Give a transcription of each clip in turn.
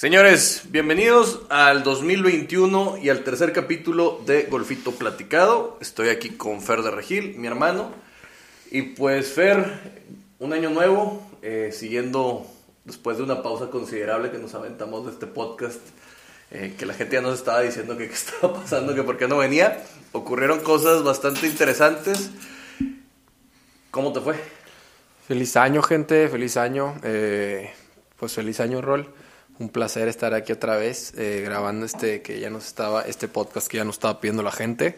Señores, bienvenidos al 2021 y al tercer capítulo de Golfito Platicado. Estoy aquí con Fer de Regil, mi hermano. Y pues Fer, un año nuevo, eh, siguiendo después de una pausa considerable que nos aventamos de este podcast, eh, que la gente ya nos estaba diciendo qué estaba pasando, que por qué no venía. Ocurrieron cosas bastante interesantes. ¿Cómo te fue? Feliz año, gente, feliz año. Eh, pues feliz año, Rol. Un placer estar aquí otra vez eh, grabando este que ya nos estaba, este podcast que ya nos estaba pidiendo la gente.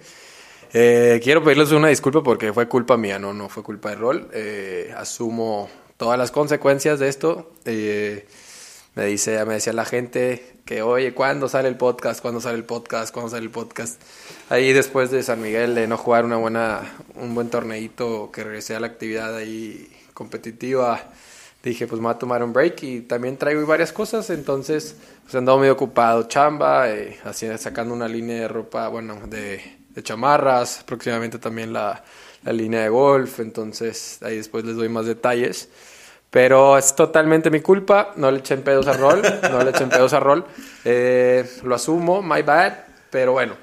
Eh, quiero pedirles una disculpa porque fue culpa mía, no, no fue culpa de Rol. Eh, asumo todas las consecuencias de esto. me dice, me decía la gente que, oye, ¿cuándo sale el podcast? ¿Cuándo sale el podcast? ¿Cuándo sale el podcast? Ahí después de San Miguel de no jugar una buena, un buen torneito que regresé a la actividad ahí competitiva dije, pues me voy a tomar un break y también traigo varias cosas, entonces pues he andado medio ocupado, chamba, eh, sacando una línea de ropa, bueno, de, chamarras, próximamente también la, línea de golf, entonces ahí después les doy más detalles. Pero es totalmente mi culpa, no le echen pedos a Rol, no le echen pedos a Rol, eh, lo asumo, my bad, pero bueno,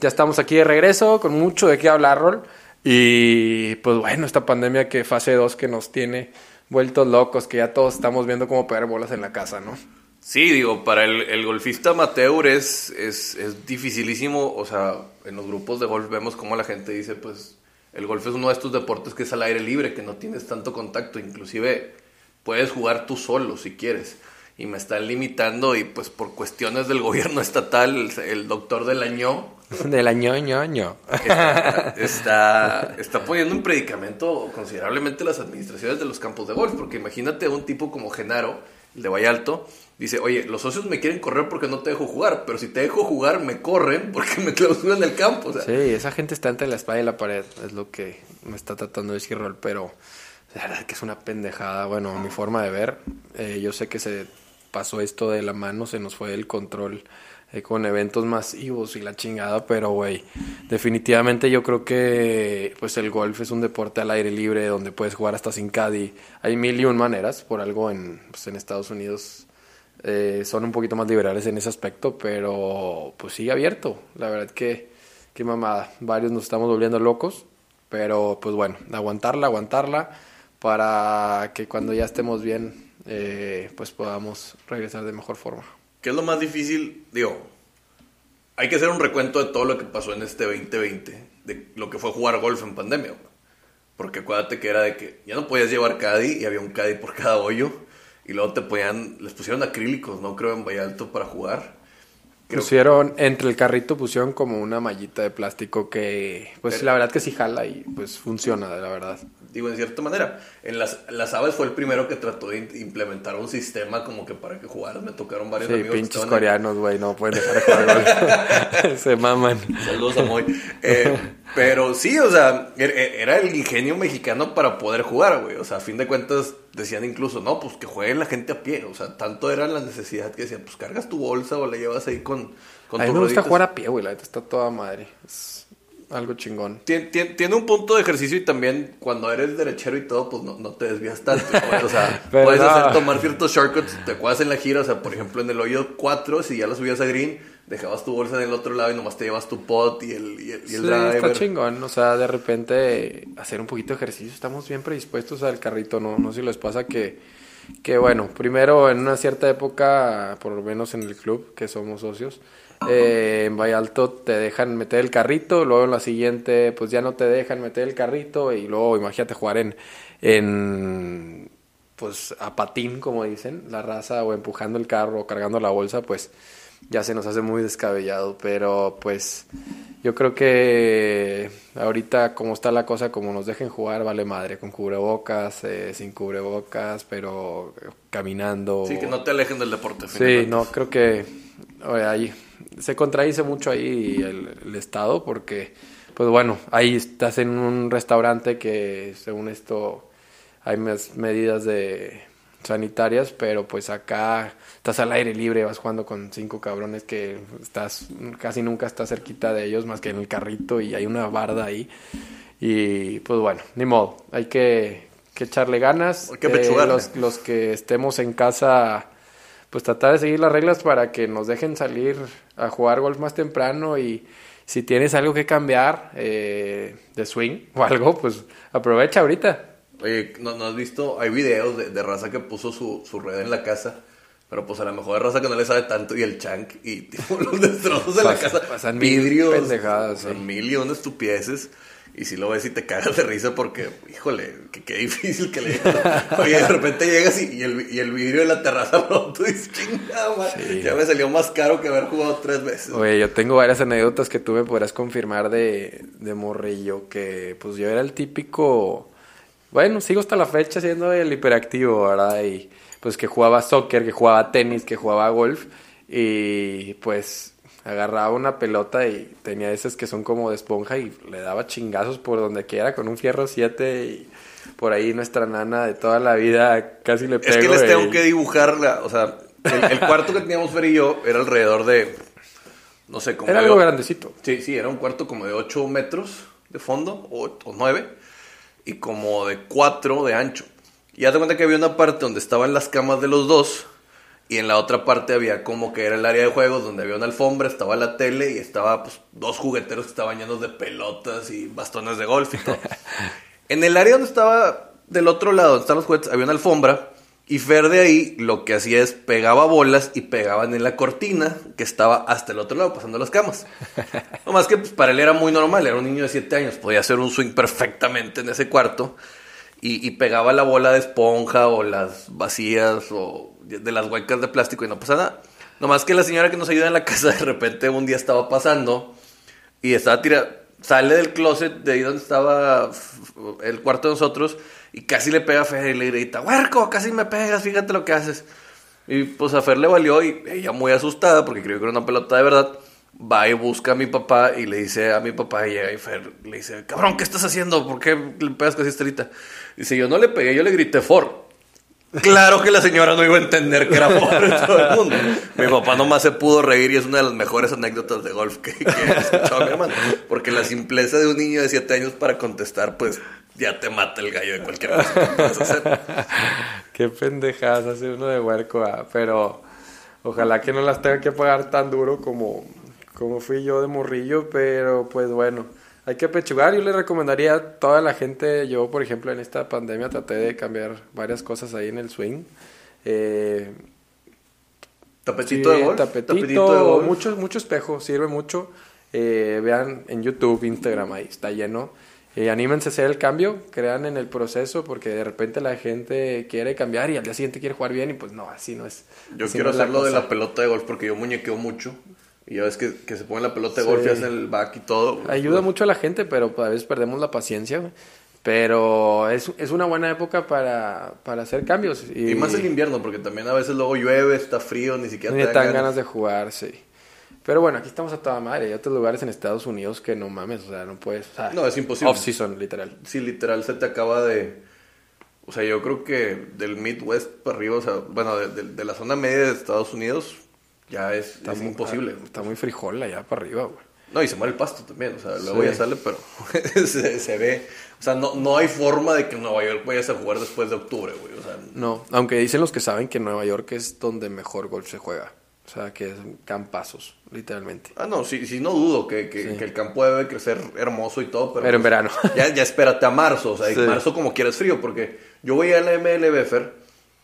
ya estamos aquí de regreso, con mucho de qué hablar Rol, y pues bueno, esta pandemia que fase 2 que nos tiene vueltos locos, que ya todos estamos viendo cómo pegar bolas en la casa, ¿no? Sí, digo, para el, golfista amateur es, es, es, dificilísimo, o sea, en los grupos de golf vemos cómo la gente dice, pues, el golf es uno de estos deportes que es al aire libre, que no tienes tanto contacto, inclusive puedes jugar tú solo si quieres. Y me están limitando y pues por cuestiones del gobierno estatal, el, doctor del año Del año, ño, Está, está, poniendo un predicamento considerablemente las administraciones de los campos de golf, porque imagínate un tipo como Genaro, el de Vallalto, dice, oye, los socios me quieren correr porque no te dejo jugar, pero si te dejo jugar me corren porque me clausuran el campo. sí, esa gente está entre la espada y la pared, es lo que me está tratando de decir Rol, pero la verdad que es una pendejada, bueno, mi forma de ver, eh, yo sé que se pasó esto de la mano, se nos fue el control eh, con eventos masivos y la chingada, pero güey, definitivamente yo creo que pues el golf es un deporte al aire libre donde puedes jugar hasta sin caddy. Hay mil y un maneras, por algo en, pues, en Estados Unidos eh, son un poquito más liberales en ese aspecto, pero pues sigue abierto. La verdad que, qué mamada, varios nos estamos volviendo locos, pero pues bueno, aguantarla, aguantarla para que cuando ya estemos bien, eh, pues podamos regresar de mejor forma. ¿Qué es lo más difícil? Digo, hay que hacer un recuento de todo lo que pasó en este 2020, de lo que fue jugar golf en pandemia. Porque acuérdate que era de que ya no podías llevar caddy y había un caddy por cada hoyo. Y luego te ponían, les pusieron acrílicos, ¿no? Creo en Vallalto para jugar. Pusieron, entre el carrito pusieron como una mallita de plástico que, pues la verdad que sí jala y pues funciona, la verdad digo, en cierta manera. En las, las aves fue el primero que trató de implementar un sistema como que para que jugaras. Me tocaron varios sí, pinches coreanos, güey, no pueden dejar de jugar Se maman. Saludos a Moy. Eh, pero sí, o sea, er, er, era el ingenio mexicano para poder jugar, güey. O sea, a fin de cuentas decían incluso, no, pues que juegue la gente a pie. O sea, tanto era la necesidad que decían, pues cargas tu bolsa o la llevas ahí con, con A mí me gusta jugar a pie, güey, la neta está toda madre. Algo chingón. Tiene, un punto de ejercicio y también cuando eres derechero y todo, pues no, te desvías tanto. o sea, puedes hacer tomar ciertos shortcuts, te acuerdas en la gira, o sea, por ejemplo, en el hoyo 4, si ya lo subías a green, dejabas tu bolsa en el otro lado y nomás te llevas tu pot y el, y el, driver. está chingón, o sea, de repente hacer un poquito de ejercicio, estamos bien predispuestos al carrito, ¿no? No sé si les pasa que, que, bueno, primero en una cierta época, por lo menos en el club, que somos socios, eh, en Vallalto te dejan meter el carrito, luego en la siguiente pues ya no te dejan meter el carrito y luego imagínate jugar en, en pues a patín como dicen, la raza o empujando el carro o cargando la bolsa pues ya se nos hace muy descabellado, pero pues yo creo que ahorita como está la cosa, como nos dejen jugar, vale madre, con cubrebocas, eh, sin cubrebocas, pero caminando. Sí, que no te alejen del deporte. Sí, no, creo que ahí se contradice mucho ahí el, Estado porque, pues bueno, ahí estás en un restaurante que según esto hay más medidas de sanitarias, pero pues acá estás al aire libre, vas jugando con cinco cabrones que estás casi nunca estás cerquita de ellos más que en el carrito y hay una barda ahí. Y pues bueno, ni modo, hay que, echarle ganas. Hay que eh, los, los que estemos en casa pues tratar de seguir las reglas para que nos dejen salir a jugar golf más temprano y si tienes algo que cambiar eh, de swing o algo, pues aprovecha ahorita. Oye, ¿no, no has visto? Hay videos de, de raza que puso su, su red en la casa. Pero pues a lo mejor raza que no le sabe tanto y el chank y tipo, los destrozos de la casa. pasan mil vidrios, pendejadas, sí. mil y una estupideces. Y si lo ves y te cagas de risa porque, híjole, que qué difícil que le Oye, de repente llegas y, y el, y el vidrio de la terraza roto y dices, chingada, Sí. ya me salió más caro que haber jugado tres veces. Oye, yo tengo varias anécdotas que tú me podrás confirmar de, de morrillo, que pues yo era el típico, bueno, sigo hasta la fecha siendo el hiperactivo, ¿verdad? Y pues que jugaba soccer, que jugaba tenis, que jugaba golf, y pues agarraba una pelota y tenía esas que son como de esponja y le daba chingazos por donde quiera con un fierro 7 y por ahí nuestra nana de toda la vida casi le pego. Es que les tengo y- que dibujar, la, o sea, el, el cuarto que teníamos Fer y yo era alrededor de, no sé, como Era de- algo grandecito. Sí, sí, era un cuarto como de 8 metros de fondo, o, o 9, y como de 4 de ancho. Y haz de cuenta que había una parte donde estaban las camas de los dos, y en la otra parte había como que era el área de juegos, donde había una alfombra, estaba la tele, y estaba pues dos jugueteros que estaban llenos de pelotas y bastones de golf y todo. en el área donde estaba del otro lado, donde estaban los juguetes, había una alfombra, y Fer de ahí lo que hacía es pegaba bolas y pegaban en la cortina que estaba hasta el otro lado, pasando las camas. No más que pues, para él era muy normal, era un niño de 7 años, podía hacer un swing perfectamente en ese cuarto y, y pegaba la bola de esponja o las vacías o de las huecas de plástico y no pasa nada. Nomás que la señora que nos ayuda en la casa de repente un día estaba pasando y estaba tirada, sale del closet de ahí donde estaba el cuarto de nosotros y casi le pega a Fer y le grita, huerco, casi me pegas, fíjate lo que haces. Y pues a Fer le valió y ella muy asustada porque creyó que era una pelota de verdad. Va y busca a mi papá y le dice a mi papá y llega y Fer le dice, cabrón, ¿qué estás haciendo? ¿Por qué le pegas casi estrita? Dice, yo no le pegué, yo le grité for. Claro que la señora no iba a entender que era por todo el mundo. Mi papá nomás se pudo reír y es una de las mejores anécdotas de golf que, que he escuchado a mi hermano. Porque la simpleza de un niño de 7 años para contestar, pues ya te mata el gallo de cualquier cosa que puedas hacer. Qué pendejadas hace uno de huerco, ah, pero ojalá que no las tenga que pagar tan duro como, como fui yo de morrillo, pero pues bueno, hay que pechugar. Yo le recomendaría a toda la gente, yo por ejemplo en esta pandemia traté de cambiar varias cosas ahí en el swing. Eh, Tapetito sí, de golf. tapetito, de golf. mucho, mucho espejo, sirve mucho. Eh, vean en YouTube, Instagram, ahí está lleno. Eh, anímense a hacer el cambio, crean en el proceso, porque de repente la gente quiere cambiar y al día siguiente quiere jugar bien y pues no, así no es. Yo quiero no hacerlo de la pelota de golf porque yo muñequeo mucho. Y ya ves que, que se pone la pelota de Sí. golf y hacen el back y todo. Ayuda mucho a la gente, pero a veces perdemos la paciencia. güey. Pero es, es una buena época para, para hacer cambios. Y, Y más el invierno, porque también a veces luego llueve, está frío, ni siquiera Ni te dan dan ganas. ganas de jugar, sí. Pero bueno, aquí estamos a toda madre. Hay otros lugares en Estados Unidos que no mames, o sea, no puedes. o sea, No, es imposible. Off-season, literal. Sí, literal se te acaba de... O sea, yo creo que del Midwest para arriba, o sea, bueno, de, de- de la zona media de Estados Unidos, ya es, es muy- imposible. Está muy frijol allá para arriba, güey. No, y se muere el pasto también, o sea, luego Sí. ya sale, pero se, se ve... O sea, no, no hay forma de que Nueva York vayas a jugar después de octubre, güey. O sea, No, aunque dicen los que saben que Nueva York es donde mejor golf se juega. O sea, que es campazos, literalmente. Ah, no, sí, sí, no dudo que, que, Sí. que el campo debe crecer hermoso y todo, pero... Pero en pues, verano. Ya, ya espérate a marzo, o sea, en marzo como quieras frío, porque yo veía la MLB, Fer,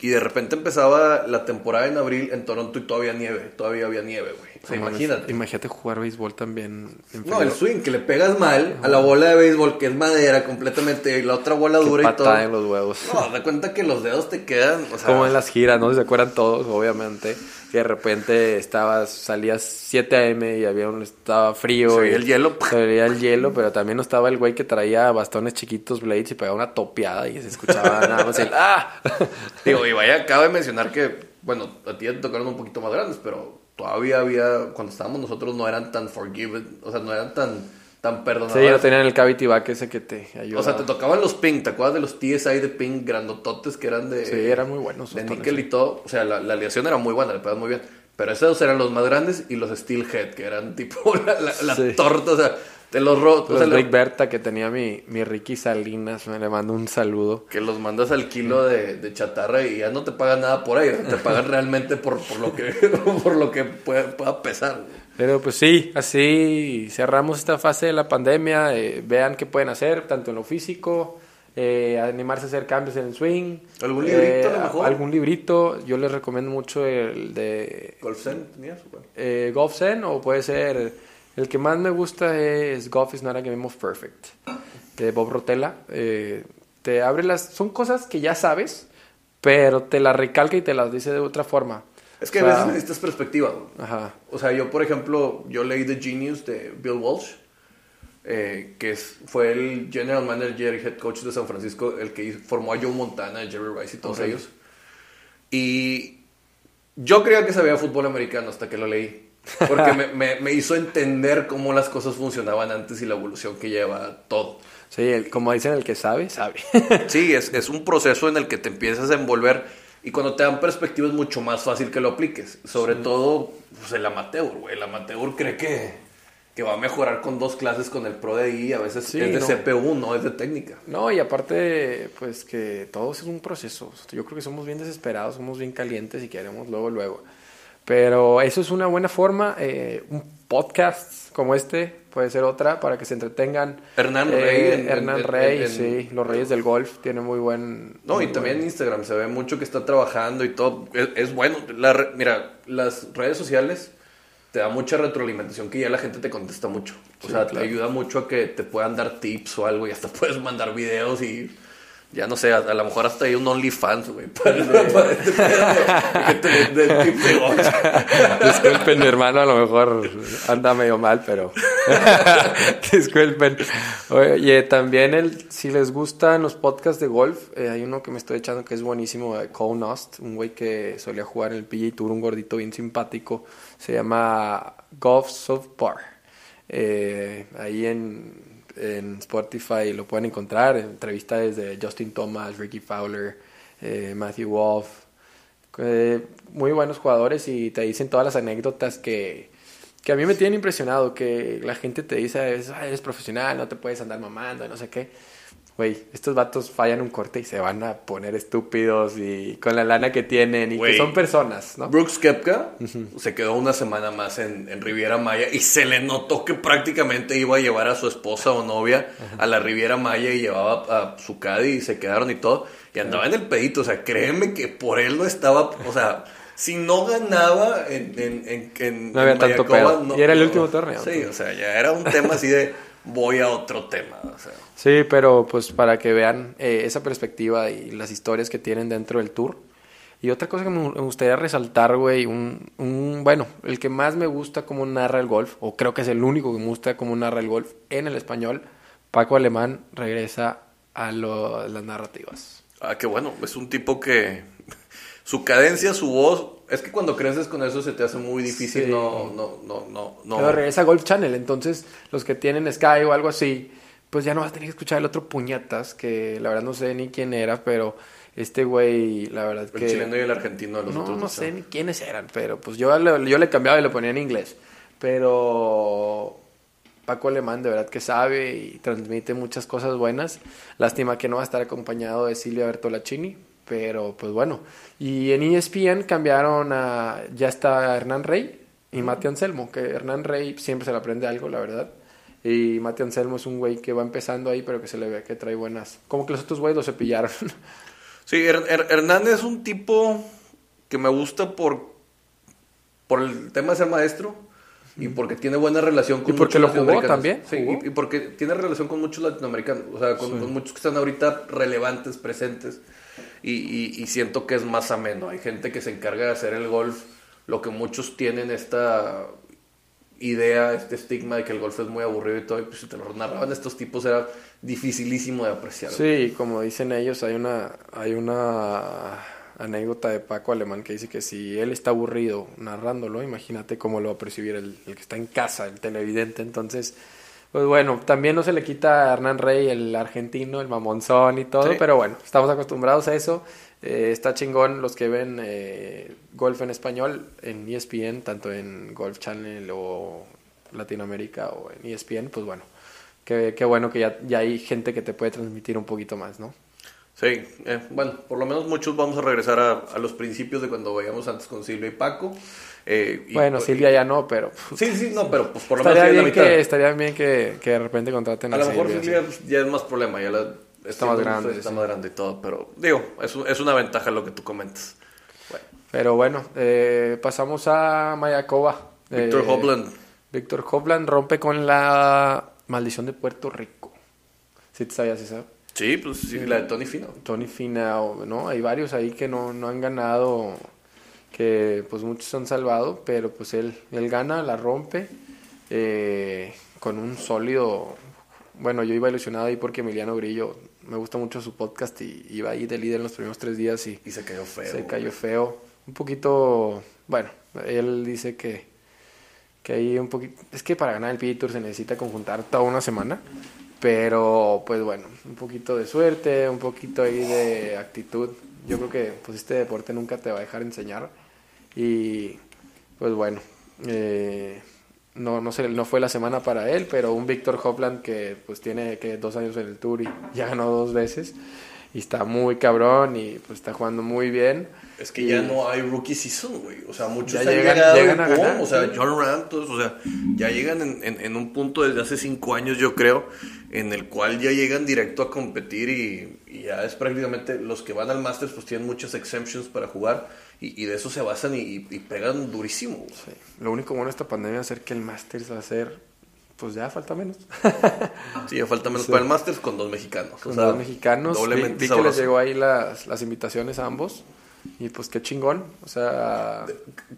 y de repente empezaba la temporada en abril en Toronto y todavía nieve, todavía había nieve, güey. O sea, No imagínate. Imagínate jugar béisbol también. en No, el swing, que le pegas mal a la bola de béisbol, que es madera completamente, y la otra bola Qué dura y todo. en los huevos. No, da cuenta que los dedos te quedan, o sea... Como en las giras, ¿no? Se acuerdan todos, obviamente. Que de repente estabas, salías 7 a.m. y había un, estaba frío. Se veía y el hielo. Se veía el hielo, pero también no estaba el güey que traía bastones chiquitos, blades, y pegaba una topeada y se escuchaba nada más el ¡ah! Digo, y vaya, acaba de mencionar que, bueno, a ti ya te tocaron un poquito más grandes, pero todavía había, cuando estábamos nosotros no eran tan forgiven, o sea, no eran tan, tan Sí, perdonadores. no tenían el cavity back ese que te ayudaba. o sea, te tocaban los pink, ¿te acuerdas de los TSI de pink grandototes que eran de... Sí, eran muy buenos. De níquel y todo, o sea, la, la aleación era muy buena, le pegas muy bien. Pero esos eran los más grandes y los Steelhead, que eran tipo la, la- la Sí. torta, o sea, Te los ro- o sea, le- Rick Berta que tenía mi, mi Ricky Salinas, me le mando un saludo. que los mandas al kilo de, de chatarra y ya no te pagan nada por ello, te pagan realmente por, por lo que por lo que pueda, pueda pesar. Pero pues sí, así cerramos esta fase de la pandemia. eh, vean qué pueden hacer, tanto en lo físico, eh, animarse a hacer cambios en el swing. ¿Algún librito, a lo a- mejor? Algún librito. Yo les recomiendo mucho el de Golf Zen tenías, eh, Golf Zen o puede ser el que más me gusta es Golf is not a game of perfect de Bob Rotella Eh, te abre las son cosas que ya sabes pero te las recalca y te las dice de otra forma Es que O a veces necesitas perspectiva. güey. ajá O sea, yo, por ejemplo, yo leí The Genius de Bill Walsh, eh, que es- fue el general manager y head coach de San Francisco, el que formó a Joe Montana, Jerry Rice y todos ellos. Y yo creía que sabía fútbol americano hasta que lo leí. Porque me, me- me hizo entender cómo las cosas funcionaban antes y la evolución que lleva todo. sí el- como dicen el que sabe sabe Sí, es, es un proceso en el que te empiezas a envolver y cuando te dan perspectiva es mucho más fácil que lo apliques. Sobre todo pues, el amateur, güey. El amateur cree que, que va a mejorar con dos clases con el pro de ahí. A veces Sí, es de no. CPU, no es de técnica. no y aparte pues que todo es un proceso yo creo que somos bien desesperados somos bien calientes y queremos luego luego pero eso es una buena forma eh, un podcast como este puede ser otra para que se entretengan Hernán Eh, Rey. en- Hernán en- Rey, en- sí, los Reyes del Golf, tiene muy buen... No, muy y también en Instagram se ve mucho que está trabajando y todo. Es, es bueno. La mira, las redes sociales te da mucha retroalimentación que ya la gente te contesta mucho. O Sí, sea, claro. te ayuda mucho a que te puedan dar tips o algo y hasta puedes mandar videos y ya no sé, a, a lo mejor hasta hay un OnlyFans, güey, para, para este pedo de- de. Disculpen, mi hermano, a lo mejor anda medio mal, pero... Disculpen. Oye, también el, si les gustan los podcasts de golf, eh, hay uno que me estoy echando que es buenísimo, de Cole Nost, un güey que solía jugar en el PGA Tour, un gordito bien simpático, se llama Golf Soft Bar. Eh, ahí en, en Spotify lo pueden encontrar, entrevistas de Justin Thomas, Ricky Fowler, eh, Matthew Wolf, eh, muy buenos jugadores y te dicen todas las anécdotas que, que a mí me tienen impresionado, que la gente te dice, a veces, "Ay, eres profesional, no te puedes andar mamando, no sé qué. Güey, estos vatos fallan un corte y se van a poner estúpidos y con la lana que tienen y que son personas, ¿no? Brooks Kepka se quedó una semana más en, en Riviera Maya y se le notó que prácticamente iba a llevar a su esposa o novia a la Riviera Maya y llevaba a su caddy y se quedaron y todo. Y andaba en el pedito, o sea, créeme que por él no estaba, o sea, si no ganaba en, en, en, en- No había en tanto pedo. Y era el último torneo. Sí, o sea, ya era un tema así de voy a otro tema, o sea. Sí, pero pues para que vean eh, esa perspectiva y las historias que tienen dentro del tour. Y otra cosa que me gustaría resaltar, güey, un, un, bueno, el que más me gusta cómo narra el golf, o creo que es el único que me gusta cómo narra el golf en el español, Paco Alemán regresa a lo- las narrativas. Ah, qué bueno. Es un tipo que su cadencia, su voz, es que cuando creces con eso se te hace muy difícil. Sí. No, no, no, no, no. Pero regresa a Golf Channel, entonces los que tienen Sky o algo así, pues ya no vas a tener que escuchar el otro puñetas, que la verdad no sé ni quién era, pero este güey, la verdad El que... chileno y el argentino los No, otros. no dos, sé ni quiénes eran, pero pues yo le, yo le cambiaba y le ponía en inglés. Pero Paco Alemán de verdad que sabe y transmite muchas cosas buenas. Lástima que no va a estar acompañado de Silvia Bertolacini, pero pues bueno. Y en ESPN cambiaron a, ya está Hernán Rey y Mati Anselmo, que Hernán Rey siempre se le aprende algo, la verdad. Y Mati Anselmo es un güey que va empezando ahí, pero que se le ve que trae buenas. Como que los otros güeyes lo cepillaron. Sí, Her- Her- Hernández es un tipo que me gusta por, por el tema de ser maestro y porque tiene buena relación con Y porque muchos lo jugó también, Sí, jugó. y, y porque tiene relación con muchos latinoamericanos, o sea, con, con muchos que están ahorita relevantes, presentes. Y, y- y siento que es más ameno. Hay gente que se encarga de hacer el golf, lo que muchos tienen esta idea, este estigma de que el golf es muy aburrido y todo, y pues si te lo narraban estos tipos era dificilísimo de apreciar. Sí, como dicen ellos, hay una, hay una anécdota de Paco Alemán que dice que si él está aburrido narrándolo, imagínate cómo lo va a percibir el, el que está en casa, el televidente. Entonces, pues bueno, también no se le quita a Hernán Rey, el argentino, el mamonzón y todo, Sí. pero bueno, estamos acostumbrados a eso. Eh, está chingón los que ven eh, golf en español en ESPN, tanto en Golf Channel o Latinoamérica o en ESPN, pues bueno. qué, qué bueno que ya, ya hay gente que te puede transmitir un poquito más, ¿no? Sí, eh, bueno, por lo menos muchos vamos a regresar a, a los principios de cuando veíamos antes con Silvia y Paco. eh, y- bueno, Silvia ya no, pero Sí, sí, no, pero pues por lo menos estaría la bien, mitad. que, estaría bien que, que de repente contraten A lo mejor Silvia, sí. pues, ya es más problema, ya la, Está más grande, Está sí. más grande y todo, pero digo, es, es una ventaja lo que tú comentas. Bueno, Pero bueno, eh, pasamos a Mayakoba. Víctor Eh, Hovland. Víctor Hovland rompe con la maldición de Puerto Rico. ¿Sí te sabías esa? Sí, pues sí, la de Tony Fino. Tony Finao, ¿no? Hay varios ahí que no, no han ganado, que pues muchos han salvado, pero pues él, él gana, la rompe eh, con un sólido... Bueno, yo iba ilusionado ahí porque Emiliano Grillo, me gusta mucho su podcast y iba ahí de líder en los primeros tres días y Y se cayó feo. se cayó feo. Un poquito, bueno, él dice que, que ahí un poquito... Es que para ganar el PGA Tour se necesita conjuntar toda una semana. Pero, pues bueno, un poquito de suerte, un poquito ahí de actitud. Yo creo que pues este deporte nunca te va a dejar enseñar. Y, pues bueno, eh, no, no, sé, no fue la semana para él, pero un Víctor Hopland que pues tiene que dos años en el Tour y ya ganó dos veces. Y está muy cabrón y pues está jugando muy bien. Es que ya no hay rookie season, güey. O sea, muchos Ya llegan- llegan a ganar, O sea, sí. John Ram, todos, o sea, ya llegan en, en- en un punto desde hace cinco años, yo creo, en el cual ya llegan directo a competir y, y ya es prácticamente los que van al Masters, pues tienen muchas exemptions para jugar y, y de eso se basan y, y pegan durísimo. Sí. Lo único bueno de esta pandemia va a ser que el Masters va a ser, pues ya falta menos. Sí, ya falta menos Sí. para el Masters con dos mexicanos. Con o sea, los mexicanos. Vi, Doblemente vi que les llegó ahí las, las invitaciones a ambos. Y pues qué chingón. O sea,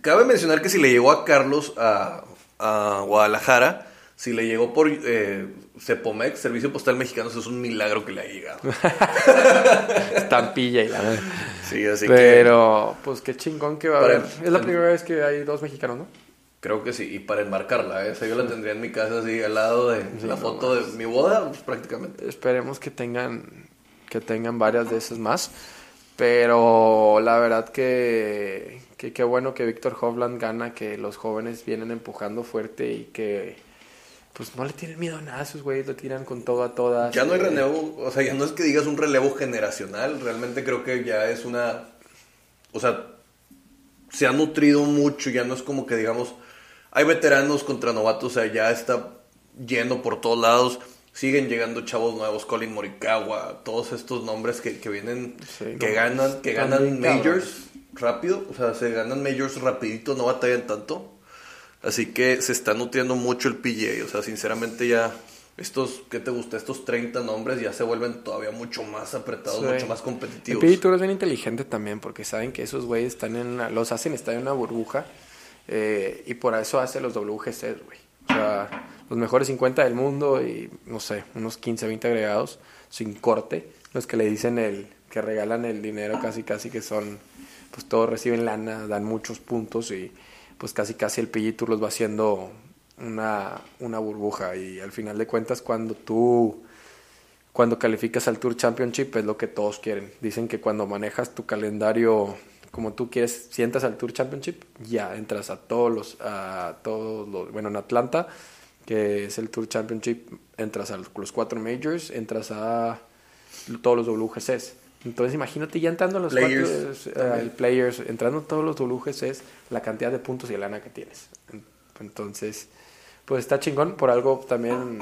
Cabe mencionar que si le llegó a Carlos a, a Guadalajara, si le llegó por eh, Cepomex, Servicio Postal Mexicano, eso es un milagro que le haya llegado. estampilla y la Sí, así que Pero, pues qué chingón que va a haber. Es la primera vez que hay dos mexicanos, ¿no? creo que sí. Y para enmarcarla, ¿eh? O sea, yo la tendría en mi casa así al lado de la foto de mi boda, pues prácticamente. Esperemos que tengan, que tengan varias de esas más. Pero la verdad que que qué bueno que Víctor Hovland gana, que los jóvenes vienen empujando fuerte y que pues no le tienen miedo a nada, esos güeyes lo tiran con todo a todas. Ya no hay Eh, relevo, o sea, ya no es que digas un relevo generacional, realmente creo que ya es una, o sea, se ha nutrido mucho, ya no es como que digamos, hay veteranos contra novatos, o sea, ya está lleno por todos lados, siguen llegando chavos nuevos, Colin Morikawa, todos estos nombres que, que vienen, Sí, que no, ganan, que ganan majors rápido, o sea, se ganan majors rapidito, no batallan tanto. Así que se está nutriendo mucho el PGA. O sea, sinceramente ya estos, ¿qué te gusta? Estos 30 nombres ya se vuelven todavía mucho más apretados, Sí. mucho más El competitivos. PGA Tour es bien inteligente también porque saben que esos güeyes están en una- los hacen estar en una burbuja eh, y por eso hace los WGC, güey. O sea, los mejores 50 del mundo y no sé, unos 15, 20 agregados sin corte, los que le dicen el que regalan el dinero casi casi que son pues todos reciben lana, dan muchos puntos y pues casi casi el PGA Tour los va haciendo una, una burbuja y al final de cuentas cuando tú cuando calificas al Tour Championship es lo que todos quieren. Dicen que cuando manejas tu calendario como tú quieres, sientas al Tour Championship, ya entras a todos los, a todos los, bueno, en Atlanta, que es el Tour Championship, entras a los, los cuatro majors, entras a todos los WGCs. Entonces imagínate ya entrando los Players cuatro, eh, el players, entrando a todos los WGCs, la cantidad de puntos y de lana que tienes. En- Entonces, pues está chingón, por algo también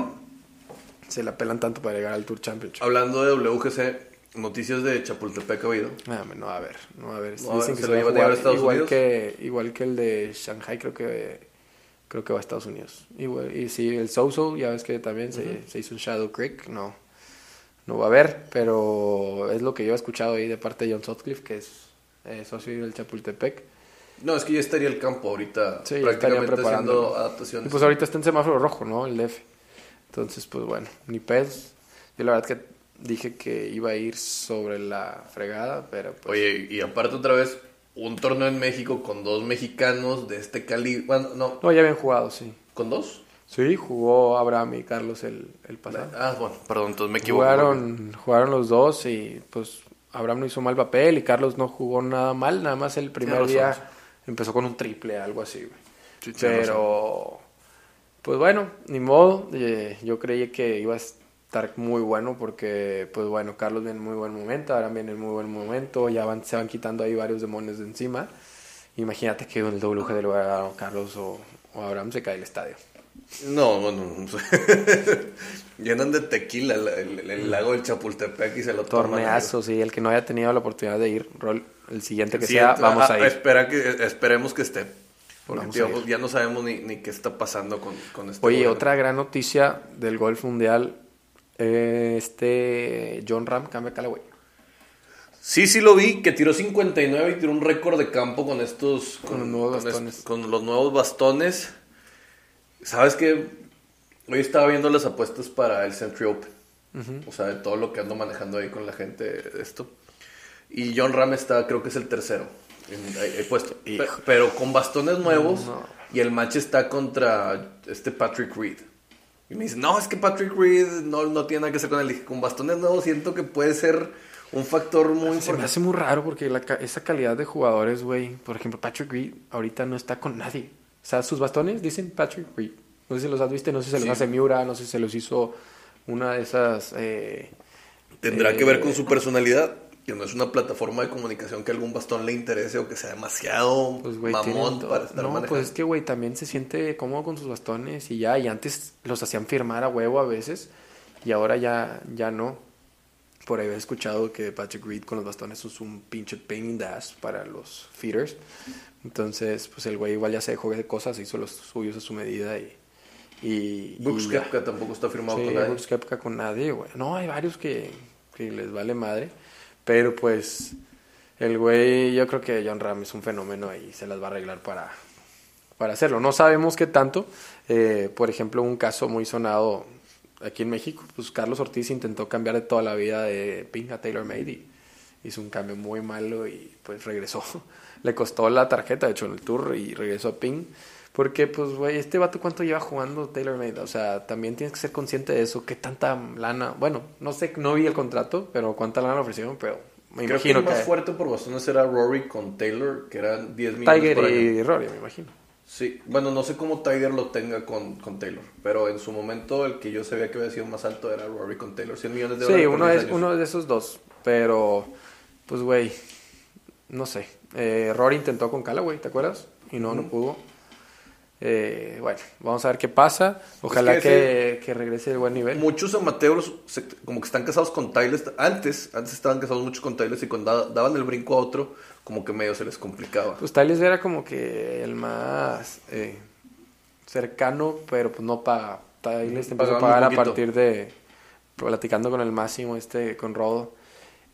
se la pelan tanto para llegar al Tour Championship. Hablando de WGC, noticias de Chapultepec ha habido. Ah, no, a ver, no, a ver. No, a Dicen ver, que ¿se se lo va a a Estados igual Unidos? que igual que el de Shanghai, creo que creo que va a Estados Unidos. Igual, y sí, el Souso, ya ves que también se, se hizo un Shadow Creek, no no va a haber, pero es lo que yo he escuchado ahí de parte de John Sutcliffe, que es eh, socio del Chapultepec. No, es que ya estaría el campo ahorita Sí, prácticamente preparando. haciendo Y adaptaciones. pues ahorita está en semáforo rojo, ¿no? El DF. Entonces, pues bueno, ni pez. Yo la verdad que dije que iba a ir sobre la fregada, pero pues... Oye, y aparte otra vez, un torneo en México con dos mexicanos de este calibre. Bueno, no, No, ya habían jugado, sí. ¿con dos? Sí, jugó Abraham y Carlos el, el pasado. Ah, bueno, perdón, entonces me equivoco. Jugaron, jugaron los dos y pues Abraham no hizo mal papel y Carlos no jugó nada mal, nada más el primer día empezó con un triple, algo así, güey. Sí, tienes Pero Pues bueno, ni modo. eh, yo creí que iba a estar muy bueno porque, pues bueno, Carlos viene en muy buen momento, ahora viene en muy buen momento, ya van, se van quitando ahí varios demonios de encima. Imagínate que el WG de lugar a Carlos o, o Abraham se cae el estadio. No, bueno, llenan de tequila el, el- el lago del Chapultepec y se lo toman. Torneazo, sí, el que no haya tenido la oportunidad de ir, Rol, el siguiente que Sí, sea, vamos ah, a ir. Espera que, esperemos que esté. Porque tío, a ya no sabemos ni, ni qué está pasando con, con este. Oye, gobierno. otra gran noticia del golf mundial, eh, este John Ram cambia Callaway. Sí, sí lo vi, que tiró 59 y tiró un récord de campo con estos... Con los nuevos con los nuevos bastones. ¿Sabes qué? Hoy estaba viendo las apuestas para el Century Open. O sea, de todo lo que ando manejando ahí con la gente de esto. Y John Ram está, creo que es el tercero. Puesto. Pe- pero con bastones nuevos. No. Y el match está contra este Patrick Reed. Y me dice, no, es que Patrick Reed no, no tiene nada que hacer con él. Con bastones nuevos siento que puede ser un factor muy Se me importante. hace muy raro porque la esa calidad de jugadores, güey, por ejemplo, Patrick Reed ahorita no está con nadie. O sea, sus bastones dicen Patrick Reed. No sé si los has visto, no sé si se los Sí. hace Miura, no sé si se los hizo una de esas... eh, Tendrá Eh, que ver con su personalidad, que no es una plataforma de comunicación que algún bastón le interese o que sea demasiado Pues, mamón para estar No, manejando. pues es que, güey, también se siente cómodo con sus bastones y ya. Y antes los hacían firmar a huevo a veces y ahora ya, ya no. Por ahí he escuchado que Patrick Reed con los bastones es un pinche pain in the ass para los feeders. Entonces, pues el güey igual ya se dejó de cosas, hizo los suyos a su medida y... y Brooks y ya. Koepka tampoco está firmado Sí, con nadie. Brooks Koepka con nadie, güey. No, hay varios que, que les vale madre. Pero pues, el güey, yo creo que John Ram es un fenómeno y se las va a arreglar para, para hacerlo. No sabemos qué tanto. Eh, por ejemplo, un caso muy sonado aquí en México, pues Carlos Ortiz intentó cambiar de toda la vida de Pink a Taylor Made y hizo un cambio muy malo y pues regresó. Le costó la tarjeta, de hecho, en el tour y regresó a Pink. Porque, pues, güey, este vato cuánto lleva jugando Taylor Made. O sea, también tienes que ser consciente de eso. ¿Qué tanta lana? Bueno, no sé, no vi el contrato, pero cuánta lana ofrecieron, pero me Creo que imagino el que, más fuerte por bastones era Rory con Taylor, que eran 10 millones Tiger por año. y Rory, me imagino. Sí, bueno, no sé cómo Tiger lo tenga con, con Taylor, pero en su momento el que yo sabía que había sido más alto era Rory con Taylor, 100 millones de Sí, dólares. por uno 10 es años. uno de esos dos. Pero, pues, güey, no sé. Eh, Rory intentó con Callaway, ¿te acuerdas? Y no, no pudo. Eh, bueno, vamos a ver qué pasa. Ojalá que que, que regrese el buen nivel. Muchos amateurs se- como que están casados con Tyler. Antes, antes estaban casados muchos con Tyler y cuando da- daban el brinco a otro, como que medio se les complicaba. Pues Tyler era como que el más eh, cercano, pero pues no paga. Tyler se empezó a pagar a partir de platicando con el máximo este, con Rodo.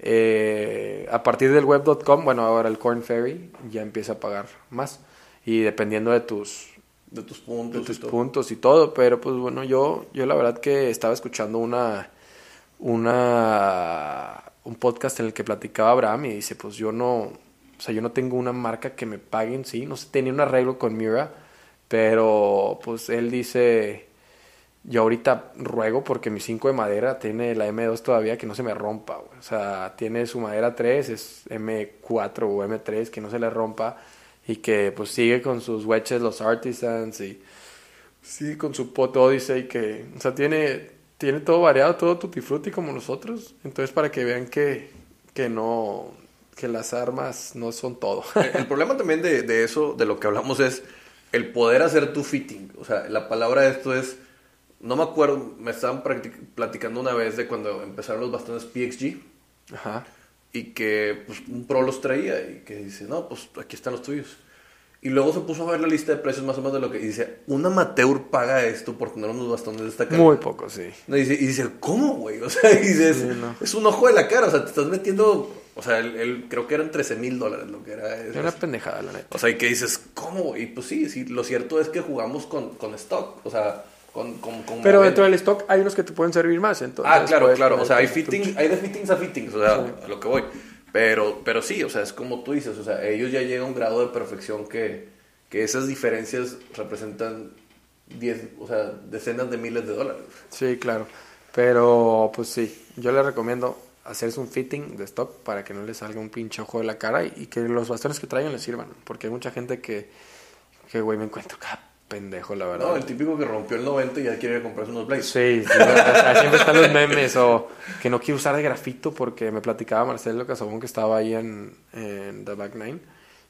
Eh, a partir del web.com, bueno, ahora el Corn Ferry ya empieza a pagar más. Y dependiendo de tus, de tus de puntos. tus y todo. puntos y todo, pero pues bueno, yo, yo la verdad que estaba escuchando una, una, un podcast en el que platicaba Abraham y dice, pues yo no, o sea, yo no tengo una marca que me paguen, sí, no sé, tenía un arreglo con Mira, pero pues él dice, yo ahorita ruego porque mi 5 de madera tiene la M2 todavía que no se me rompa, güey. o sea, tiene su madera 3, es M4 o M3, que no se le rompa y que pues sigue con sus wedges, los artisans y sí, con su pot Odyssey que, o sea, tiene, tiene todo variado, todo tutti frutti como nosotros, entonces para que vean que, que no, que las armas no son todo. El, problema también de, de eso, de lo que hablamos, es el poder hacer tu fitting. O sea, la palabra de esto es. No me acuerdo, me estaban platicando una vez de cuando empezaron los bastones PXG Ajá. Y que pues, un pro los traía y que dice, no, pues aquí están los tuyos. Y luego se puso a ver la lista de precios más o menos de lo que y dice, un amateur paga esto por tener unos bastones de esta calidad. Muy poco, sí. Y dice, y dice, ¿cómo, güey? O sea, y dices, Sí, no. es un ojo de la cara, o sea, te estás metiendo, o sea, él- creo que eran 13 mil dólares lo que era. Es una pendejada, la neta. O sea, y que dices, ¿cómo? Y pues sí, sí, lo cierto es que jugamos con, con stock, o sea, con... con, con Pero dentro del stock hay unos que te pueden servir más, entonces... Ah, claro, claro, o sea, hay fitting, hay de fittings a fittings, o sea, a lo que voy. Pero, pero sí, o sea, es como tú dices, o sea, ellos ya llegan a un grado de perfección que, que esas diferencias representan 10, o sea, decenas de miles de dólares. Sí, claro. Pero, pues sí, yo le recomiendo hacerse un fitting de stock para que no le salga un pinche ojo de la cara y, y que los bastones que traigan les sirvan. Porque hay mucha gente que, que güey, me encuentro cada pendejo, la verdad. No, el típico que rompió el 90 y ya quiere comprarse unos blades. Sí, sí, siempre están los memes o que no quiero usar de grafito porque me platicaba Marcelo Casabón que estaba ahí en, en The Back Nine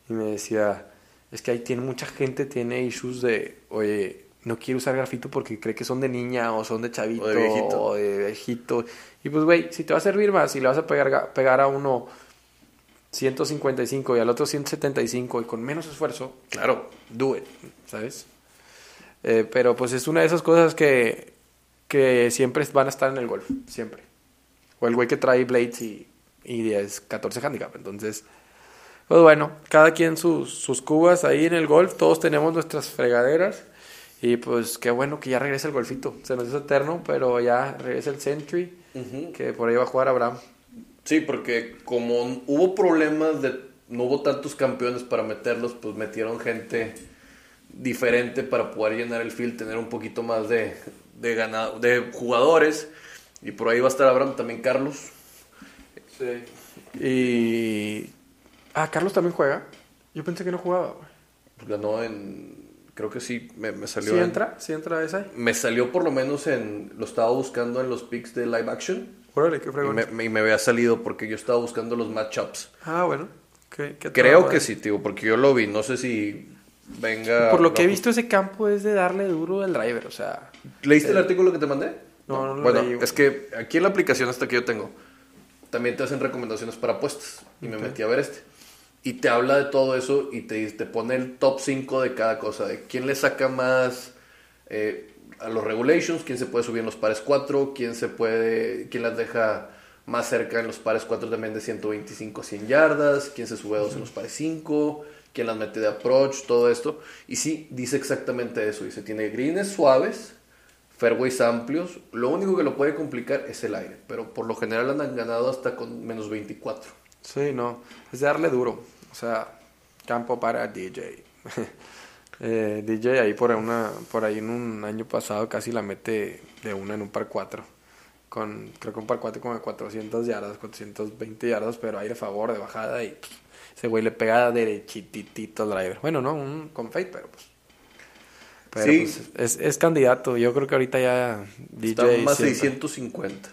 y me decía, es que ahí tiene mucha gente, tiene issues de, oye, no quiero usar grafito porque cree que son de niña o son de chavito O de viejito. o de viejito. Y pues, güey, si te va a servir más y le vas a pegar, pegar a uno 155 y al otro 175 y con menos esfuerzo, claro, do it, ¿sabes? Eh, pero pues es una de esas cosas que, que siempre van a estar en el golf, siempre. O el güey que trae blades y, y es 14 handicap. Entonces, pues bueno, cada quien sus, sus cubas ahí en el golf, todos tenemos nuestras fregaderas. Y pues qué bueno que ya regresa el golfito. Se nos hizo eterno, pero ya regresa el Ujú. que por ahí va a jugar Abraham. Sí, porque como hubo problemas de no hubo tantos campeones para meterlos, pues metieron gente diferente para poder llenar el field, tener un poquito más de, de, ganado, de jugadores. Y por ahí va a estar Abraham también Carlos. Y. Ah, Carlos también juega. Yo pensé que no jugaba, güey. Pues ganó en. Creo que sí, me, me salió. ¿Sí en- entra? ¿Sí entra esa? Me salió por lo menos en. Lo estaba buscando en los picks de live action. Órale, qué Y fregón. me, me- y me había salido porque yo estaba buscando los matchups. Ah, bueno. ¿Qué- qué Creo que güey? sí, tío, porque yo lo vi. No sé si venga. Por lo que he no, visto, ese campo es de darle duro al driver, o sea. ¿Leíste el artículo que te mandé? No, no lo Bueno, leí, es que aquí en la aplicación esta que yo tengo, también te hacen recomendaciones para apuestas. Y me Ok. metí a ver este. Y te habla de todo eso y te, te pone el top 5 de cada cosa. De quién le saca más eh, a los regulations, quién se puede subir en los pares 4, quién se puede, quién las deja más cerca en los pares 4 también de 125 a 100 yardas, quién se sube a 2 en los pares 5, quién las mete de approach, todo esto. Y sí, dice exactamente eso. Dice, tiene greens suaves, fairways amplios. Lo único que lo puede complicar es el aire. Pero por lo general han ganado hasta con menos 24. Sí, no. Es darle duro. O sea, campo para DJ. Eh, DJ ahí por una por ahí en un año pasado casi la mete de una en un par 4 con creo que un par 4 como de 400 yardas 420 yardas pero aire a favor de bajada y ese güey le pega derechititito al driver bueno no un con fade pero pues pero Sí. pues, es, es candidato yo creo que ahorita ya DJ Está más siempre. 650.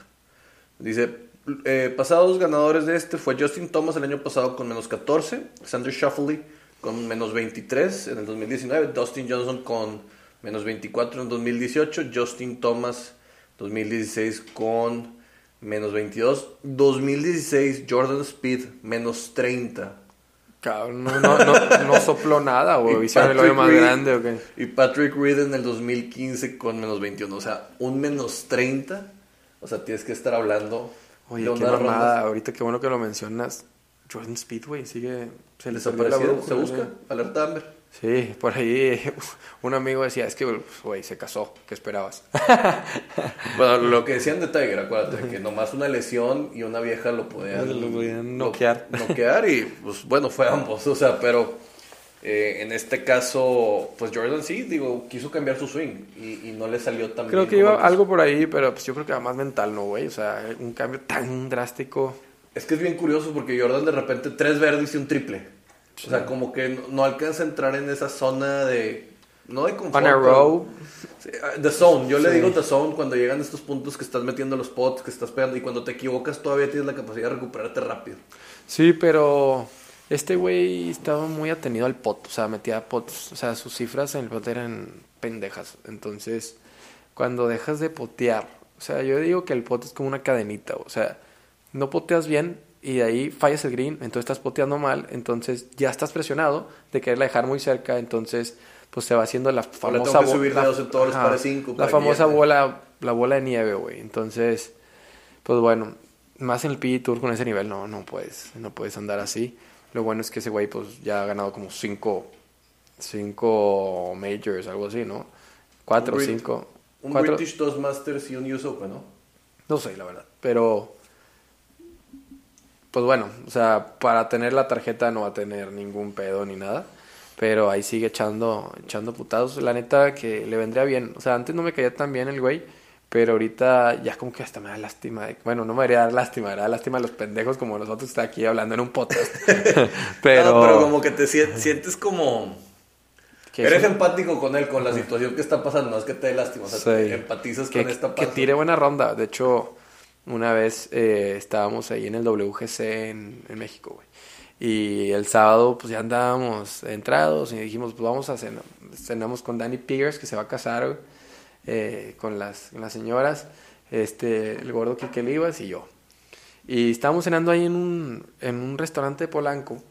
Dice, eh, pasados ganadores de este fue Justin Thomas el año pasado con menos 14, Sanders Shuffley con menos 23 en el 2019, Dustin Johnson con menos 24 en 2018, Justin Thomas 2016 con menos 22, 2016 Jordan Speed menos 30. Cabrón, no, no, no, no sopló nada, Y güey. ¿Hicieron el hoyo más Reed- grande o qué? Y Patrick Reed en el 2015 con menos 21. O sea, un menos 30. O sea, tienes que estar hablando Oye, de qué mamada. Ahorita qué bueno que lo mencionas. Jordan Speedway sigue. Se le brújula, Se busca. Alerta Amber. Sí, por ahí un amigo decía, es que, güey, se casó. ¿Qué esperabas? Bueno, lo que decían de Tiger, acuérdate, que nomás una lesión y una vieja lo podían, Lo podían lo- noquear. noquear y, pues bueno, fue ambos. O sea, pero eh, en este caso, pues Jordan sí, digo, quiso cambiar su swing y, y no le salió tan Creo bien que como iba algo por ahí, pero pues yo creo que va más mental, ¿no, güey? O sea, un cambio tan drástico. Es que es bien curioso porque Jordan de repente tres verdes y un triple. O sea, como que no, no alcanza a entrar en esa zona de... No de confort. On a row. Ah, The zone, yo le digo the zone cuando llegan estos puntos que estás metiendo los pots, que estás pegando y cuando te equivocas todavía tienes la capacidad de recuperarte rápido. Sí, pero este güey estaba muy atenido al pot, o sea, metía pots, o sea, sus cifras en el pot eran pendejas. Entonces, cuando dejas de potear, o sea, yo digo que el pot es como una cadenita, o sea, no poteas bien y de ahí fallas el green, entonces estás poteando mal, entonces ya estás presionado de quererla dejar muy cerca, entonces pues se va haciendo la famosa tengo que bo- subir la- famosa bola la bola de nieve, güey. Entonces, pues bueno, más en el PG Tour con ese nivel no, no puedes, no puedes andar así. Lo bueno es que ese güey pues ya ha ganado como cinco, cinco majors, algo así, ¿no? Cuatro, Un cinco. Un cuatro, British Toastmasters y un US Open, ¿no? no sé, la verdad. Pero, pues bueno, o sea, para tener la tarjeta no va a tener ningún pedo ni nada. Pero ahí sigue echando, echando putados. La neta que le vendría bien. O sea, antes no me caía tan bien el güey. Pero ahorita ya como que hasta me da lástima. de- Bueno, no me haría dar lástima, me da lástima a los pendejos como nosotros que está aquí hablando en un podcast. pero, pero como que te sien- sientes como... Que Eres un- empático con él, con la situación que está pasando, no es que te dé lástima, o sea, Sí. empatizas que, con esta que paz. tire buena ronda. De hecho, una vez eh, estábamos ahí en el WGC en, México, güey. Y el sábado, pues ya andábamos entrados y dijimos, pues vamos a cenar. Cenamos con Danny Piggers, que se va a casar, eh, con, las, las señoras, este, el gordo Quique Livas y yo. Y estábamos cenando ahí en un, en un restaurante de Polanco.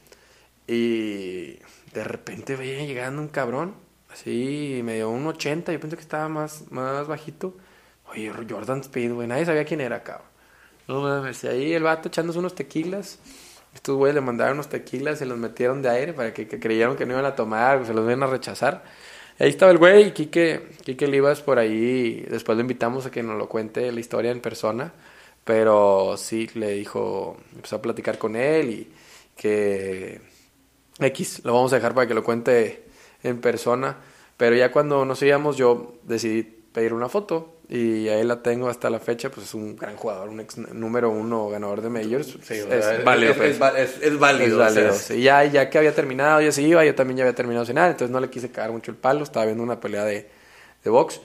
Y de repente veía llegando un cabrón, así medio un 80, yo pensé que estaba más, más bajito. Oye, Jordan Speed, güey, nadie sabía quién era, cabrón. No mames, ahí el vato echándose unos tequilas. Estos güeyes le mandaron unos tequilas, se los metieron de aire para que, que creyeron que no iban a tomar, se los iban a rechazar. Ahí estaba el güey, y Quique, Quique Livas por ahí. Después lo invitamos a que nos lo cuente la historia en persona. Pero sí, le dijo, empezó a platicar con él y que X, lo vamos a dejar para que lo cuente en persona. Pero ya cuando nos íbamos, yo decidí pedir una foto y ahí la tengo hasta la fecha. Pues es un gran jugador, un ex número uno ganador de Majors. Sí, o es, sea, válido. es, pues. es es- es válido. Es o sea, válido, es- sí. Ya, ya que había terminado, ya se iba, yo también ya había terminado de cenar, entonces no le quise cagar mucho el palo, estaba viendo una pelea de, de box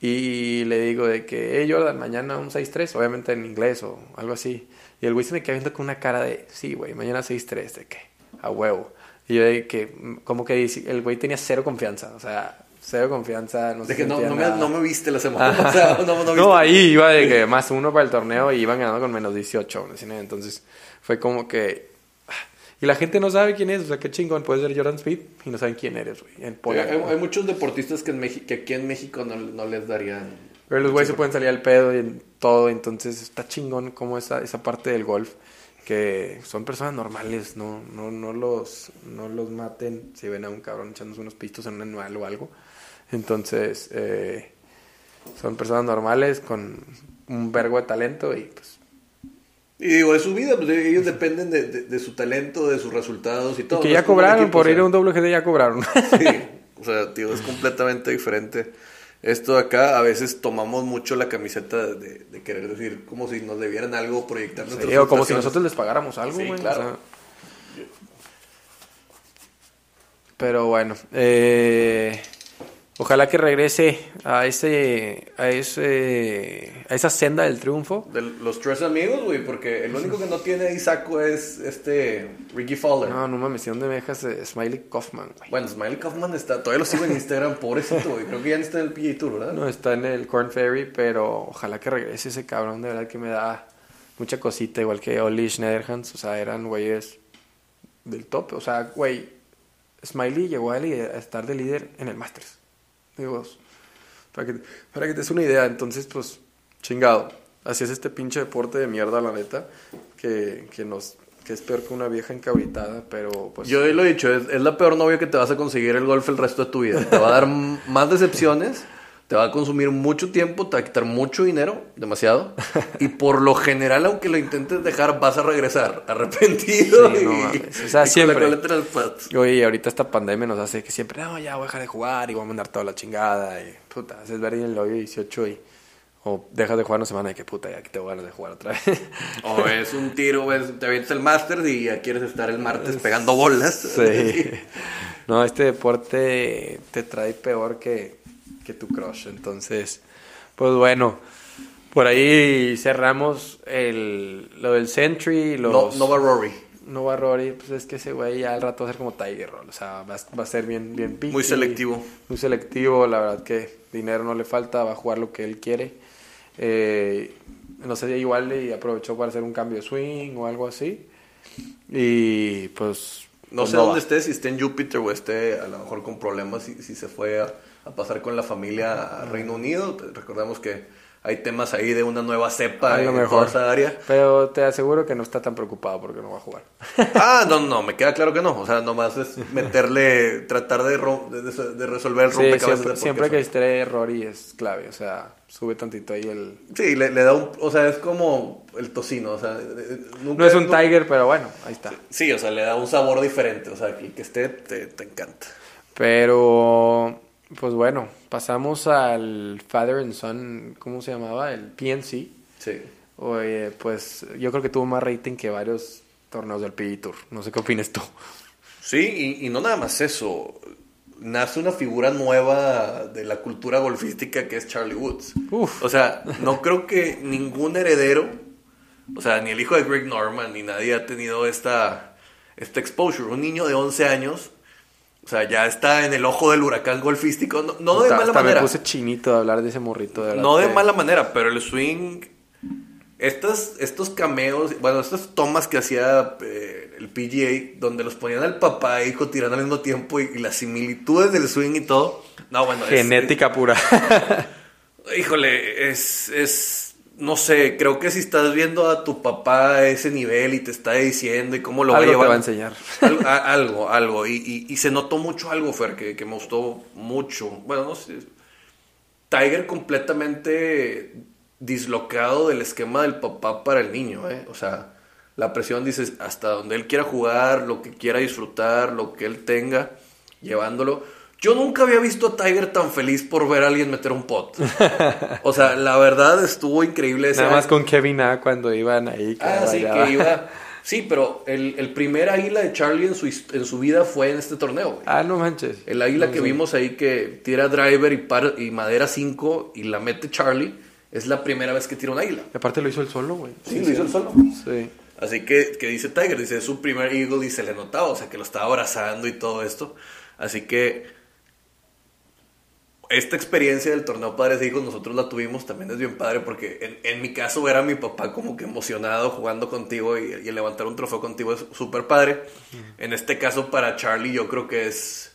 y le digo de que, hey Jordan, mañana un 6-3, obviamente en inglés o algo así. Y el güey se me queda viendo con una cara de, sí, güey, mañana 6-3, de que, a huevo. Y yo de que, como que el güey tenía cero confianza, o sea, cero confianza, no de que no, me, nada. no me viste la semana pasada. No, no, No, viste. ahí iba de que más uno para el torneo y iban ganando con menos 18. ¿sí? Entonces fue como que. ah, Y la gente no sabe quién es, o sea, qué chingón, puede ser Jordan Speed y no saben quién eres, güey. En Hay, muchos deportistas que, en México, que aquí en México no, no les darían. Pero los güeyes se pueden salir al pedo y en todo, entonces está chingón como esa, esa parte del golf, que son personas normales, no, no, no, los, no los maten si ven a un cabrón echándose unos pistos en un animal o algo. Entonces, eh, son personas normales con un vergo de talento y pues Y digo, es su vida, pues ellos dependen de, de- de su talento, de sus resultados y todo. que no ya cobraron, equipo, por o ir a un WGD ya cobraron. Sí, o sea, tío, es completamente diferente. Esto de acá, a veces tomamos mucho la camiseta de, de querer decir como si nos debieran algo, proyectar nuestras o como si nosotros les pagáramos algo, Sí, o claro. sea. Pero bueno, eh, ojalá que regrese a ese, a ese, a esa senda del triunfo. De los tres amigos, güey, porque el único que no tiene ahí saco es este Ricky Fowler. No, no mames, ¿de dónde me dejas eh, Smiley Kaufman, güey? Bueno, Smiley Kaufman está, todavía lo sigo en Instagram, pobrecito, güey. Creo que ya no está en el PGA Tour, ¿verdad? No está en el Corn Ferry, pero ojalá que regrese ese cabrón, de verdad que me da mucha cosita, igual que Oli Schneiderhans, o sea, eran güeyes del top, o sea, güey, Smiley llegó a estar de líder en el Masters, digo, para que, para que te des una idea, entonces, pues, chingado, así es este pinche deporte de mierda, la neta, que, que nos, que es peor que una vieja encabritada, pero, pues... Yo lo he dicho, es, es la peor novia que te vas a conseguir el golf el resto de tu vida. Te va a dar más decepciones, te va a consumir mucho tiempo, te va a quitar mucho dinero, demasiado. Y por lo general, aunque lo intentes dejar, vas a regresar arrepentido. Sí, no y, mames, o sea, y siempre. la. Oye, ahorita esta pandemia nos hace que siempre, no, ya voy a dejar de jugar y voy a mandar toda la chingada. Y puta, haces ver en el hoyo 18 y. O dejas de jugar una semana y que puta, ya que te voy a ganas de jugar otra vez. O es un tiro, es- te avientas el Masters y ya quieres estar el martes pegando bolas. sí. No, este deporte te trae peor que, que tu crush. Entonces, pues bueno. Por ahí cerramos el, lo del Sentry. No, Los, no va Rory. no va Rory, pues es que ese güey ya al rato va a ser como Tiger Roll. O sea, va, a- va a ser bien, bien picky. Muy selectivo. Muy selectivo, la verdad que dinero no le falta, va a jugar lo que él quiere. Eh, no sé, igual le aprovechó para hacer un cambio de swing o algo así. Y pues. No pues sé dónde esté, si esté en Júpiter o esté a lo mejor con problemas, si, si se fue a, a pasar con la familia a Reino Unido. Recordemos que hay temas ahí de una nueva cepa A lo en mejor. toda esa área. Pero te aseguro que no está tan preocupado porque no va a jugar. Ah, no, no, me queda claro que no. O sea, nomás es meterle, tratar de, resolver el Sí, rompecabezas. siempre, de siempre que esté Rory es clave. O sea, sube tantito ahí el. Sí, le, le da un... O sea, es como el tocino. O sea, de- de- nunca... No es un Tiger, pero bueno, ahí está. Sí, o sea, le da un sabor diferente. O sea, que, que esté, te, te encanta. Pero, pues bueno, pasamos al Father and Son, ¿cómo se llamaba? El PNC. Sí. Oye, pues yo creo que tuvo más rating que varios torneos del PGA Tour. No sé qué opinas tú. Sí, y, y no nada más eso. nace una figura nueva de la cultura golfística que es Charlie Woods. Uf. O sea, no creo que ningún heredero, o sea, ni el hijo de Greg Norman, ni nadie ha tenido esta, esta exposure. Un niño de 11 años, o sea, ya está en el ojo del huracán golfístico, no, no de mala hasta manera. me puse chinito de hablar de ese morrito. De No de mala manera, pero el swing. Estas, estos cameos, bueno, estas tomas que hacía eh, el PGA, donde los ponían al papá e hijo tirando al mismo tiempo y, y las similitudes del swing y todo. No, bueno, es- Genética pura. híjole, es, es. No sé, creo que si estás viendo a tu papá a ese nivel y te está diciendo y cómo lo va Algo te llevando. va a enseñar. Al- a- algo, algo. Y, y- y se notó mucho algo, Fer, que, que me gustó mucho. Bueno, no sé. Tiger completamente dislocado del esquema del papá para el niño, ¿eh? O sea, la presión, dices, hasta donde él quiera jugar, lo que quiera disfrutar, lo que él tenga, llevándolo. Yo nunca había visto a Tiger tan feliz por ver a alguien meter un pot. O sea, la verdad estuvo increíble ese Nada más con Kevin A cuando iban ahí. que Ah, sí, que iba. Sí, pero el, el primer águila de Charlie en su, en su vida fue en este torneo. güey. Ah, no manches. El águila No que vimos ahí que tira driver y, par- y madera 5 y la mete Charlie, es la primera vez que tira un águila. Y aparte lo hizo él solo, güey. Sí, lo hizo él solo. Sí. Así que, que dice Tiger, dice, es su primer eagle y se le notaba, o sea, que lo estaba abrazando y todo esto. Así que esta experiencia del torneo Padres e Hijos nosotros la tuvimos también es bien padre porque en, en mi caso ver a mi papá como que emocionado jugando contigo y, y levantar un trofeo contigo es súper padre. En este caso para Charlie yo creo que es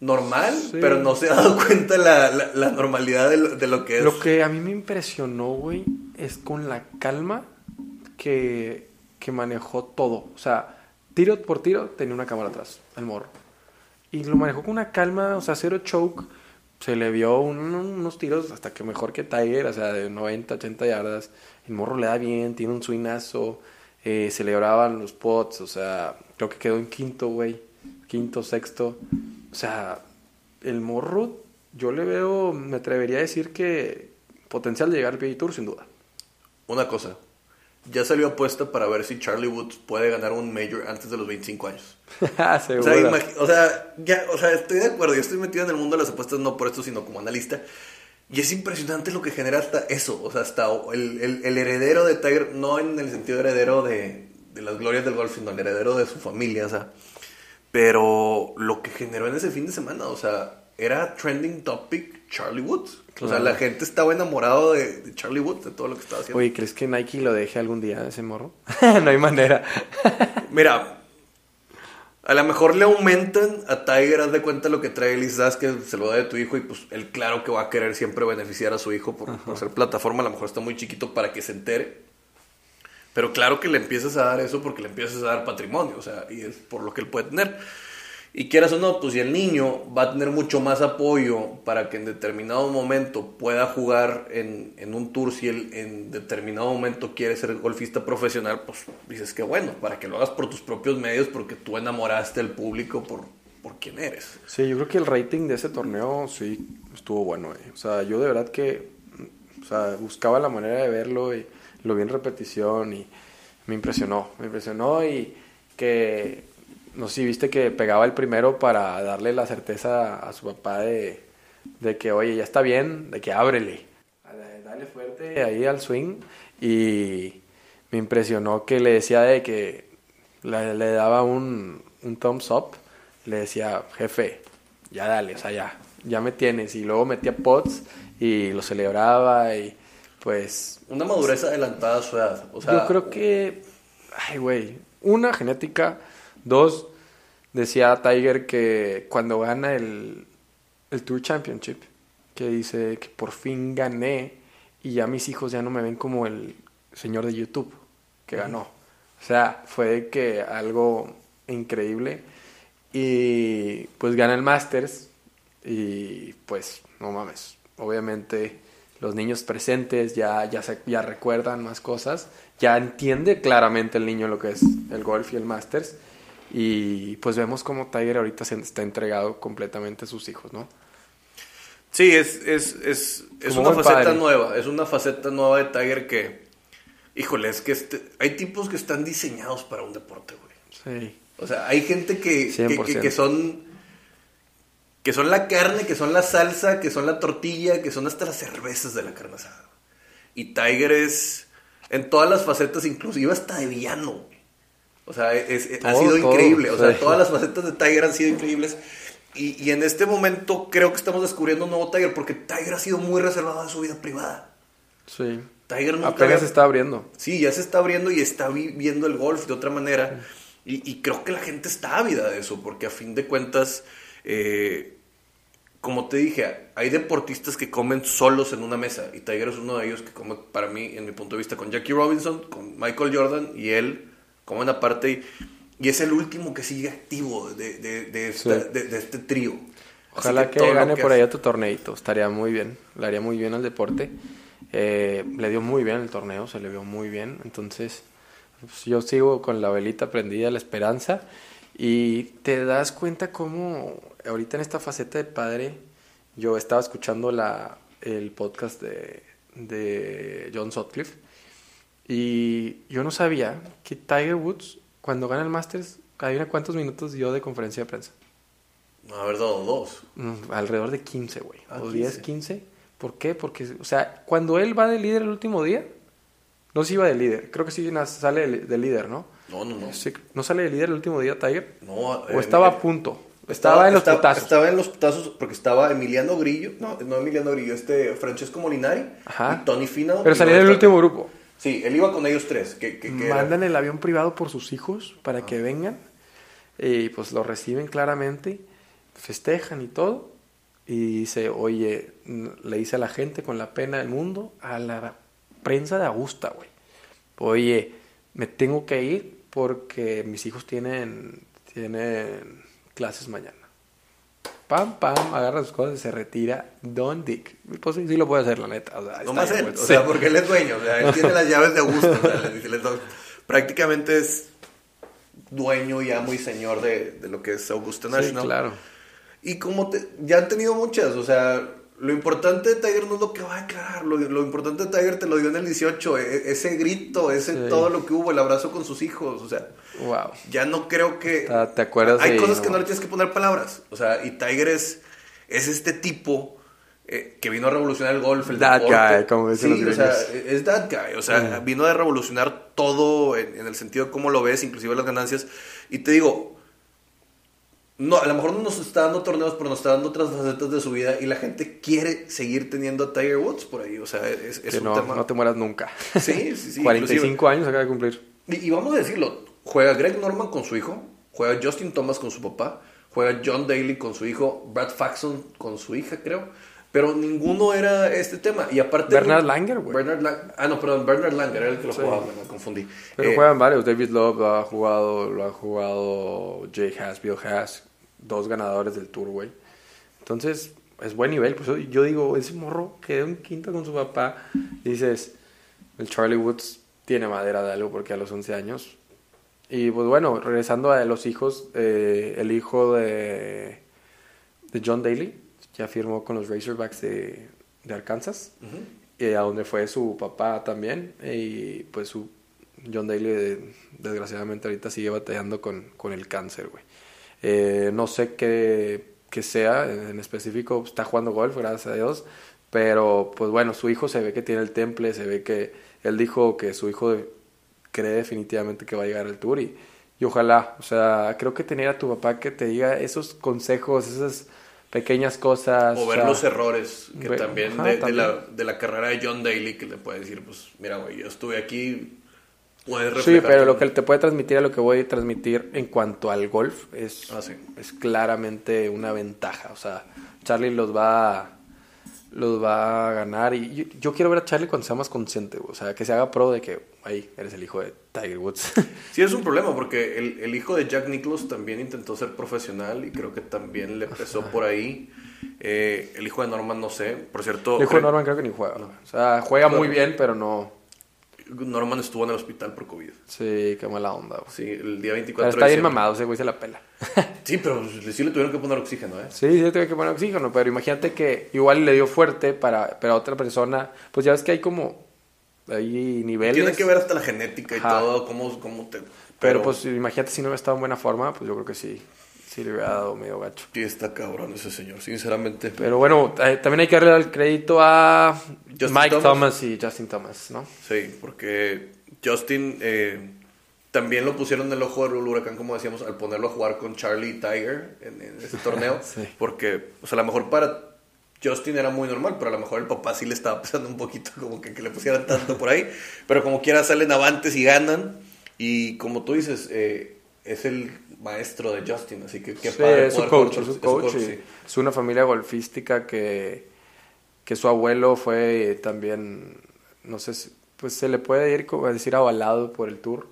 normal, Sí. pero no se ha dado cuenta la, la, la normalidad de lo, de lo que es. Lo que a mí me impresionó, güey, es con la calma que, que manejó todo. O sea, tiro por tiro tenía una cámara atrás, el morro. Y lo manejó con una calma, o sea, cero choke. Se le vio un- unos tiros hasta que mejor que Tiger, o sea, de 90, 80 yardas. El morro le da bien, tiene un swingazo. Eh, celebraban los pots, o sea, creo que quedó en quinto, güey. Quinto, sexto. O sea, el morro, yo le veo, me atrevería a decir que potencial de llegar al PGA Tour, sin duda. Una cosa, ya salió apuesta para ver si Charlie Woods puede ganar un Major antes de los 25 años. Ah. O sea, o sea, ya, o sea, estoy de acuerdo, yo estoy metido en el mundo de las apuestas no por esto, sino como analista. Y es impresionante lo que genera hasta eso, o sea, hasta el, el- el heredero de Tiger, no en el sentido heredero de, de las glorias del golf, sino el heredero de su familia, o sea. Pero lo que generó en ese fin de semana, o sea, era trending topic Charlie Woods. O sea, la gente estaba enamorado de, de Charlie Woods, de todo lo que estaba haciendo. Oye, ¿crees que Nike lo deje algún día ese morro? no hay manera. Mira, a lo mejor le aumentan a Tiger, haz de cuenta lo que trae Liz que se lo da de tu hijo y pues él claro que va a querer siempre beneficiar a su hijo por, por ser plataforma, a lo mejor está muy chiquito para que se entere. Pero claro que le empiezas a dar eso porque le empiezas a dar patrimonio, o sea, y es por lo que él puede tener. Y quieras o no, pues si el niño va a tener mucho más apoyo para que en determinado momento pueda jugar en, en un tour, si él en determinado momento quiere ser golfista profesional, pues dices que bueno, para que lo hagas por tus propios medios, porque tú enamoraste al público por, por quien eres. Sí, yo creo que el rating de ese torneo sí estuvo bueno. eh. O sea, yo de verdad que o sea, buscaba la manera de verlo y lo vi en repetición y me impresionó. Me impresionó y que, no sé si viste que pegaba el primero para darle la certeza a su papá de, de que, oye, ya está bien, de que ábrele. Dale fuerte ahí al swing y me impresionó que le decía de que le, le daba un, un thumbs up, le decía, jefe, ya dale, o sea, ya, ya me tienes. Y luego metía pots y lo celebraba y pues Una madurez adelantada a su edad. O sea, yo creo que, ay, güey, una genética, dos, decía Tiger que cuando gana el, el Tour Championship, que dice que por fin gané y ya mis hijos ya no me ven como el señor de YouTube que ganó. O sea, fue que algo increíble y pues gana el Masters y pues no mames, obviamente los niños presentes ya, ya, se, ya recuerdan más cosas, ya entiende claramente el niño lo que es el golf y el Masters. Y pues vemos como Tiger ahorita se está entregado completamente a sus hijos, ¿no? Sí, es, es, es, es una faceta padre. nueva. Es una faceta nueva de Tiger que, híjole, es que este- hay tipos que están diseñados para un deporte, güey. Sí. O sea, hay gente que, que, que- 100%. que son que son la carne, que son la salsa, que son la tortilla, que son hasta las cervezas de la carne asada. Y Tiger es en todas las facetas, inclusive hasta de villano. O sea, es, ha sido increíble. O sea, todas las facetas de Tiger han sido increíbles. Y, y, en este momento creo que estamos descubriendo un nuevo Tiger porque Tiger ha sido muy reservado en su vida privada. Sí. Tiger nunca Apenas se está abriendo. Sí, ya se está abriendo y está viviendo el golf de otra manera. Y, y, creo que la gente está ávida de eso porque a fin de cuentas, eh, como te dije, hay deportistas que comen solos en una mesa y Tiger es uno de ellos que come, para mí, en mi punto de vista, con Jackie Robinson, con Michael Jordan y él comen aparte y, y es el último que sigue activo de, de, de, esta, sí. de este trío. Ojalá que, que gane que por ahí otro torneito, estaría muy bien, le haría muy bien al deporte. Eh, le dio muy bien el torneo, se le vio muy bien, entonces pues, yo sigo con la velita prendida, la esperanza, y te das cuenta cómo ahorita en esta faceta de padre, yo estaba escuchando la, el podcast de, de John Sutcliffe y yo no sabía que Tiger Woods, cuando gana el Masters, adivina cuántos minutos dio de conferencia de prensa. Haber dado dos. Mm, alrededor de 15, güey. Ah, o 10, 15. ¿Por qué? Porque, o sea, cuando él va de líder el último día, no se iba de líder. Creo que sí sale de líder, ¿no? No, no, no. ¿No sale de líder el último día, Tiger? No. ¿O estaba a punto? Estaba, estaba, en los estaba, putazos. Estaba en los putazos porque estaba Emiliano Grillo. No, no Emiliano Grillo, este Francesco Molinari Ajá. y Tony Finau. Pero salía en el último grupo. Sí, él iba con ellos tres. Que, que, que Mandan era... el avión privado por sus hijos para ah. que vengan. Y pues lo reciben claramente. Festejan y todo. Y dice, oye, le dice a la gente con la pena del mundo, a la prensa de Augusta, güey. Oye, me tengo que ir porque mis hijos tienen, tienen clases mañana. Pam, pam, agarra sus cosas y se retira Don Dick. Pues sí, sí lo puede hacer, la neta. O sea, no más él, o sea, porque él es dueño, o sea, él tiene las llaves de Augusta. o sea, le, le, le, prácticamente es dueño y amo y señor de, de lo que es Augusta National. Sí, claro. Y como te, ya han tenido muchas, o sea, lo importante de Tiger no es lo que va a declarar, lo, lo importante de Tiger te lo dio en el 18, e, ese grito, ese sí. todo lo que hubo, el abrazo con sus hijos, o sea, wow. ya no creo que... ¿Te acuerdas? Hay de, cosas que no le tienes que poner palabras, o sea, y Tiger es, es este tipo eh, que vino a revolucionar el golf, el that deporte. guy, como dicen sí, los o sea, es that guy, o sea, mm. vino a revolucionar todo en, en el sentido de cómo lo ves, inclusive las ganancias, y te digo no, a lo mejor no nos está dando torneos, pero nos está dando otras facetas de su vida y la gente quiere seguir teniendo a Tiger Woods por ahí. O sea, es, es que un no, tema. no te mueras nunca. Sí, sí, sí. 45 inclusive. años acaba de cumplir. Y, y, vamos a decirlo: juega Greg Norman con su hijo, juega Justin Thomas con su papá, juega John Daly con su hijo, Brad Faxon con su hija, creo. Pero ninguno era este tema. Y aparte. Bernard Langer, güey. Bernard Lang ah, no, perdón, Bernard Langer era el que lo sí. jugaba, me confundí. Pero eh, juegan varios. David Love lo ha jugado, lo ha jugado Jay Haas, Bill Haas dos ganadores del Tour, güey. Entonces, es buen nivel. Pues yo digo, ese morro quedó en quinta con su papá. Dices, el Charlie Woods tiene madera de algo porque a los 11 años. Y pues bueno, regresando a los hijos, eh, el hijo de, de John Daly ya firmó con los Razorbacks de, de Arkansas, uh -huh. eh, a donde fue su papá también. Y pues su John Daly, desgraciadamente, ahorita sigue batallando con, con el cáncer, güey. Eh, no sé qué, qué, sea en específico, está jugando golf, gracias a Dios. Pero, pues bueno, su hijo se ve que tiene el temple, se ve que él dijo que su hijo cree definitivamente que va a llegar al tour y, y ojalá, o sea, creo que tener a tu papá que te diga esos consejos, esas pequeñas cosas. O ver o sea, los errores, que ve, también, ajá, de, también. De, la, de la carrera de John Daly, que le puede decir, pues, mira, güey, yo estuve aquí, Sí, pero lo que te puede transmitir a lo que voy a transmitir en cuanto al golf es, ah, sí. es claramente una ventaja. O sea, Charlie los va, los va a ganar. Y yo, yo, quiero ver a Charlie cuando sea más consciente. O sea, que se haga pro de que, ahí, eres el hijo de Tiger Woods. Sí, es un problema porque el, el hijo de Jack Nicklaus también intentó ser profesional y creo que también le empezó por ahí. Eh, el hijo de Norman, no sé. Por cierto. El hijo de Norman creo que ni juega. No. O sea, juega muy bien, pero no. Norman estuvo en el hospital por COVID. Sí, qué mala onda. Güey. Sí, el día 24 pero está bien mamado, ese güey se la pela. sí, pero sí le tuvieron que poner oxígeno, ¿eh? Sí, sí le tuvieron que poner oxígeno, pero imagínate que igual le dio fuerte para, para otra persona. Pues ya ves que hay como. Hay niveles. Tiene que ver hasta la genética y Ajá. todo, cómo, cómo te. Pero, pero, pues imagínate si no hubiera estado en buena forma, pues yo creo que sí. Sí le hubiera dado medio gacho. Sí, está cabrón ese señor, sinceramente. Pero bueno, eh, también hay que darle el crédito a Justin Mike Thomas. Thomas. y Justin Thomas, ¿no? Sí, porque Justin eh, también lo pusieron en el ojo del huracán, como decíamos, al ponerlo a jugar con Charlie Tiger en, en ese torneo. Sí. Porque, o sea, a lo mejor para Justin era muy normal, pero a lo mejor el papá sí le estaba pesando un poquito, como que, que le pusieran tanto por ahí. Pero como quiera salen avantes y ganan. Y como tú dices, eh, es el maestro de Justin, así que qué Sí, padre es su coach, es su es coach. sí. Es una familia golfística que, que su abuelo fue también, no sé, si- pues se le puede ir como a decir avalado por el tour.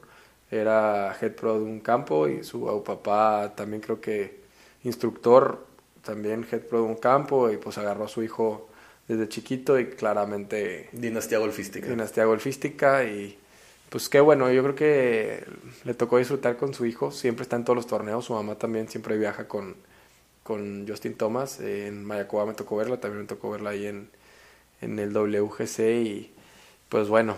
Era head pro de un campo y su papá también creo que instructor, también head pro de un campo y pues agarró a su hijo desde chiquito y claramente Dinastía golfística. dinastía golfística y pues qué bueno, yo creo que le tocó disfrutar con su hijo, siempre está en todos los torneos, su mamá también siempre viaja con, con Justin Thomas, eh, en Mayacoba me tocó verla, también me tocó verla ahí en, en el WGC y pues bueno,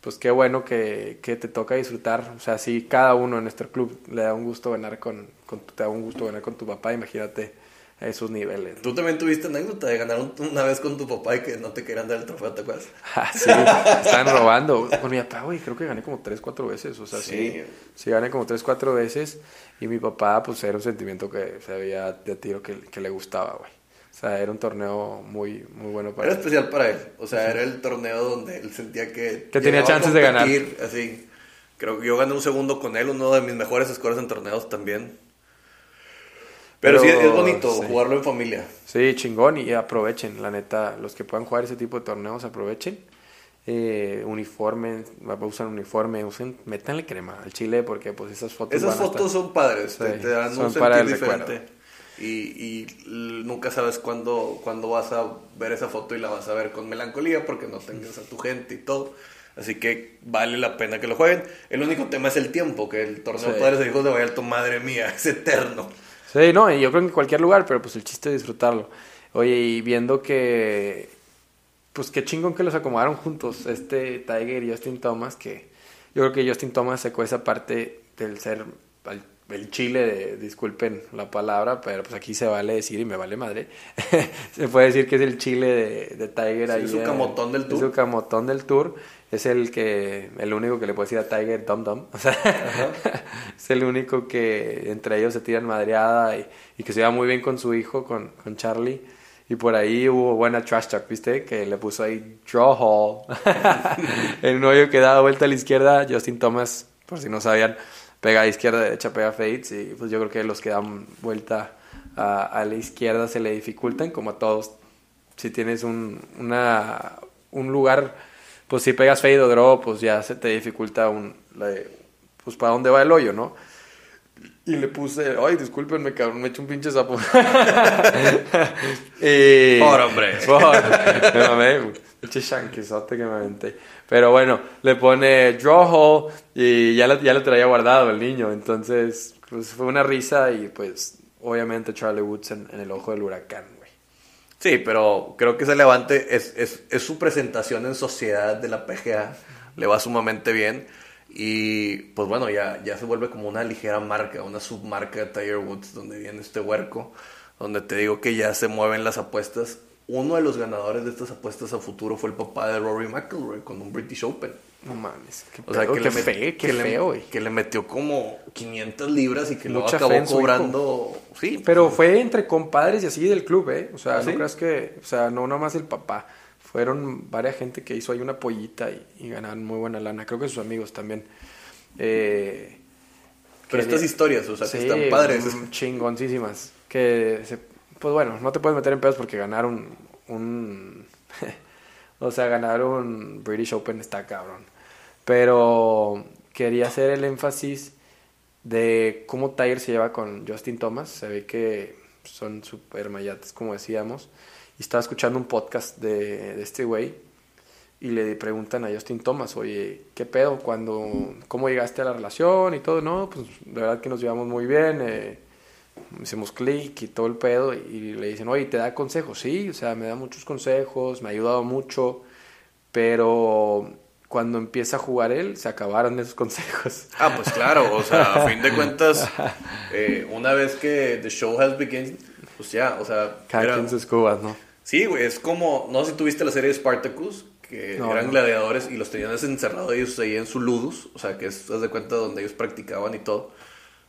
pues qué bueno que, que te toca disfrutar, o sea, si cada uno en nuestro club le da un gusto ganar con, con te da un gusto ganar con tu papá, imagínate a esos niveles. Tú también tuviste anécdota de ganar un- una vez con tu papá y que no te querían dar el trofeo, ¿te acuerdas? Ah, sí, estaban robando. Con mi papá, güey, creo que gané como 3, 4 veces. O sea, sí. Sí. Sí, gané como 3, 4 veces. Y mi papá, pues era un sentimiento que se veía de tiro que, que le gustaba, güey. O sea, era un torneo muy, muy bueno para Era él. especial para él. O sea, era el torneo donde él sentía que... Que tenía llegaba a chances de ganar. competir, Así. Creo que yo gané un segundo con él, uno de mis mejores scores en torneos también. Pero, sí, es bonito sí. jugarlo en familia. Sí, chingón. Y aprovechen, la neta. Los que puedan jugar ese tipo de torneos, aprovechen. Eh, uniforme, usan uniforme, usen, métanle crema al chile porque pues esas fotos Esas van a estar- fotos son padres, te, Sí, te dan son un para sentir recuerdo. diferente. Y, y nunca sabes cuándo, cuándo vas a ver esa foto y la vas a ver con melancolía porque no tengas a tu gente y todo. Así que vale la pena que lo jueguen. El único tema es el tiempo, que el torneo Sí. de padres e hijos de Vallarta, madre mía, es eterno. Sí, no, yo creo que en cualquier lugar, pero pues el chiste es disfrutarlo. Oye, y viendo que, pues qué chingón que los acomodaron juntos, este Tiger y Justin Thomas, que yo creo que Justin Thomas sacó esa parte del ser el chile, de, disculpen la palabra, pero pues aquí se vale decir y me vale madre. se puede decir que es el chile de, de Tiger Sí, ahí. es su camotón del es tour. su camotón del tour. Es el que, el único que le puede decir a Tiger Dum Dum. O sea, es el único que entre ellos se tiran madreada y, y que se lleva muy bien con su hijo, con, con Charlie. Y por ahí hubo buena trash talk, ¿viste? Que le puso ahí draw hole. el novio que daba vuelta a la izquierda, Justin Thomas, por si no sabían, pega a izquierda, derecha, pega fades. Y pues yo creo que los que dan vuelta a, a la izquierda se le dificultan, como a todos. Si tienes un, una, un lugar, pues si pegas fade o draw, pues ya se te dificulta un, de- pues para dónde va el hoyo, ¿no? Y le puse, ay, discúlpenme, cabrón, me eché un pinche sapo. y... Por, hombre. Por, me mamé, pinche shanquizote que me aventé. Pero bueno, le pone draw hole y ya lo, ya lo traía guardado el niño. Entonces, pues fue una risa y pues, obviamente Charlie Woods en, en el ojo del huracán. Sí, pero creo que ese levante es, es, es su presentación en sociedad de la PGA. Le va sumamente bien. Y pues bueno, ya, ya se vuelve como una ligera marca, una submarca de Tiger Woods, donde viene este huerco, donde te digo que ya se mueven las apuestas. Uno de los ganadores de estas apuestas a futuro fue el papá de Rory McIlroy con un British Open. No mames, qué, O sea, pedo, que, qué le, met- fe- qué que le- feo, güey. que le metió como 500 libras y que fe acabó cobrando. Sí, Pero fue entre compadres y así del club, ¿eh? O sea, ¿Ah, no sí? creas que, o sea, no nomás el papá. Fueron varias gente que hizo ahí una pollita y, y ganaron muy buena lana. Creo que sus amigos también. Eh, pero estas historias, o sea, que están padres. mm, Chingoncísimas. Que, se- pues bueno, no te puedes meter en pedos porque ganaron un... o sea, ganar un British Open está cabrón. Pero quería hacer el énfasis de cómo Tiger se lleva con Justin Thomas. Se ve que son super mayates, como decíamos. Y estaba escuchando un podcast de, de este güey y le preguntan a Justin Thomas, oye, ¿qué pedo? Cuando, ¿Cómo llegaste a la relación y todo? No, pues la verdad que nos llevamos muy bien, eh, hicimos clic y todo el pedo. Y le dicen, oye, ¿te da consejos? Sí, o sea, me da muchos consejos, me ha ayudado mucho, pero cuando empieza a jugar él, se acabaron esos consejos. Ah, pues claro, o sea, a fin de cuentas, eh, una vez que the show has begun, pues ya, o sea... Cada era- quien sus cubas, ¿no? Sí, güey, es como, no sé si tuviste la serie de Spartacus, que No, eran no. gladiadores y los tenían encerrados ellos ahí en su ludus, o sea, que es, haz de cuenta, donde ellos practicaban y todo.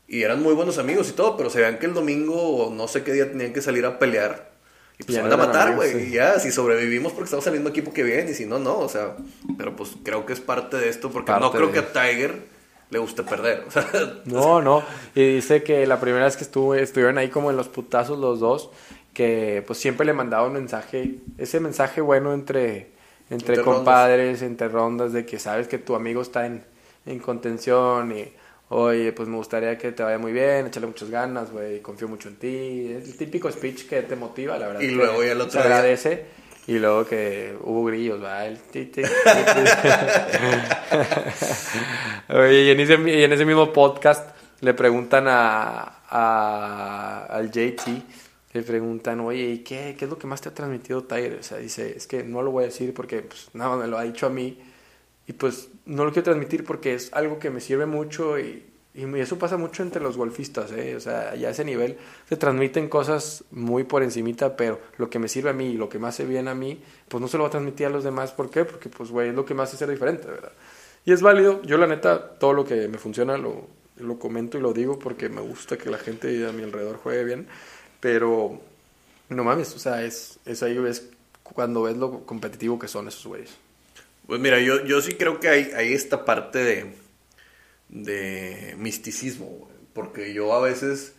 Y eran muy buenos amigos y todo, pero se veían que el domingo o no sé qué día tenían que salir a pelear. Y pues Ya se van a matar, güey. sí. Y ya, si sobrevivimos porque estamos en el mismo equipo que bien, y si no, no, o sea. Pero pues creo que es parte de esto, porque no creo de- que a Tiger le guste perder. O sea, No, no. Y dice que la primera vez que estuvo, estuvieron ahí como en los putazos los dos, que pues siempre le mandaba un mensaje, ese mensaje bueno entre, entre, Entre compadres, entre rondas, de que sabes que tu amigo está en, en contención y, oye, pues me gustaría que te vaya muy bien, échale muchas ganas, güey, confío mucho en ti. Es el típico speech que te motiva, la verdad. Y luego ya el otro día- agradece. Y luego que hubo grillos, ¿va? El ti, ti, ti. Oye, y en, ese, y en ese mismo podcast le preguntan a, a- al JT, le preguntan, oye, ¿y qué, qué es lo que más te ha transmitido Tiger? O sea, dice, es que no lo voy a decir porque pues, nada, me lo ha dicho a mí. Y pues no lo quiero transmitir porque es algo que me sirve mucho y, y eso pasa mucho entre los golfistas, ¿eh? O sea, ya a ese nivel se transmiten cosas muy por encimita, pero lo que me sirve a mí y lo que me hace bien a mí, pues no se lo va a transmitir a los demás. ¿Por qué? Porque, pues, güey, es lo que me hace ser diferente, ¿verdad? Y es válido. Yo, la neta, todo lo que me funciona lo, lo comento y lo digo porque me gusta que la gente a mi alrededor juegue bien. Pero, no mames, o sea, es, es ahí ves cuando ves lo competitivo que son esos güeyes. Pues mira, yo, yo sí creo que hay, hay esta parte de, de misticismo, güey. porque yo a veces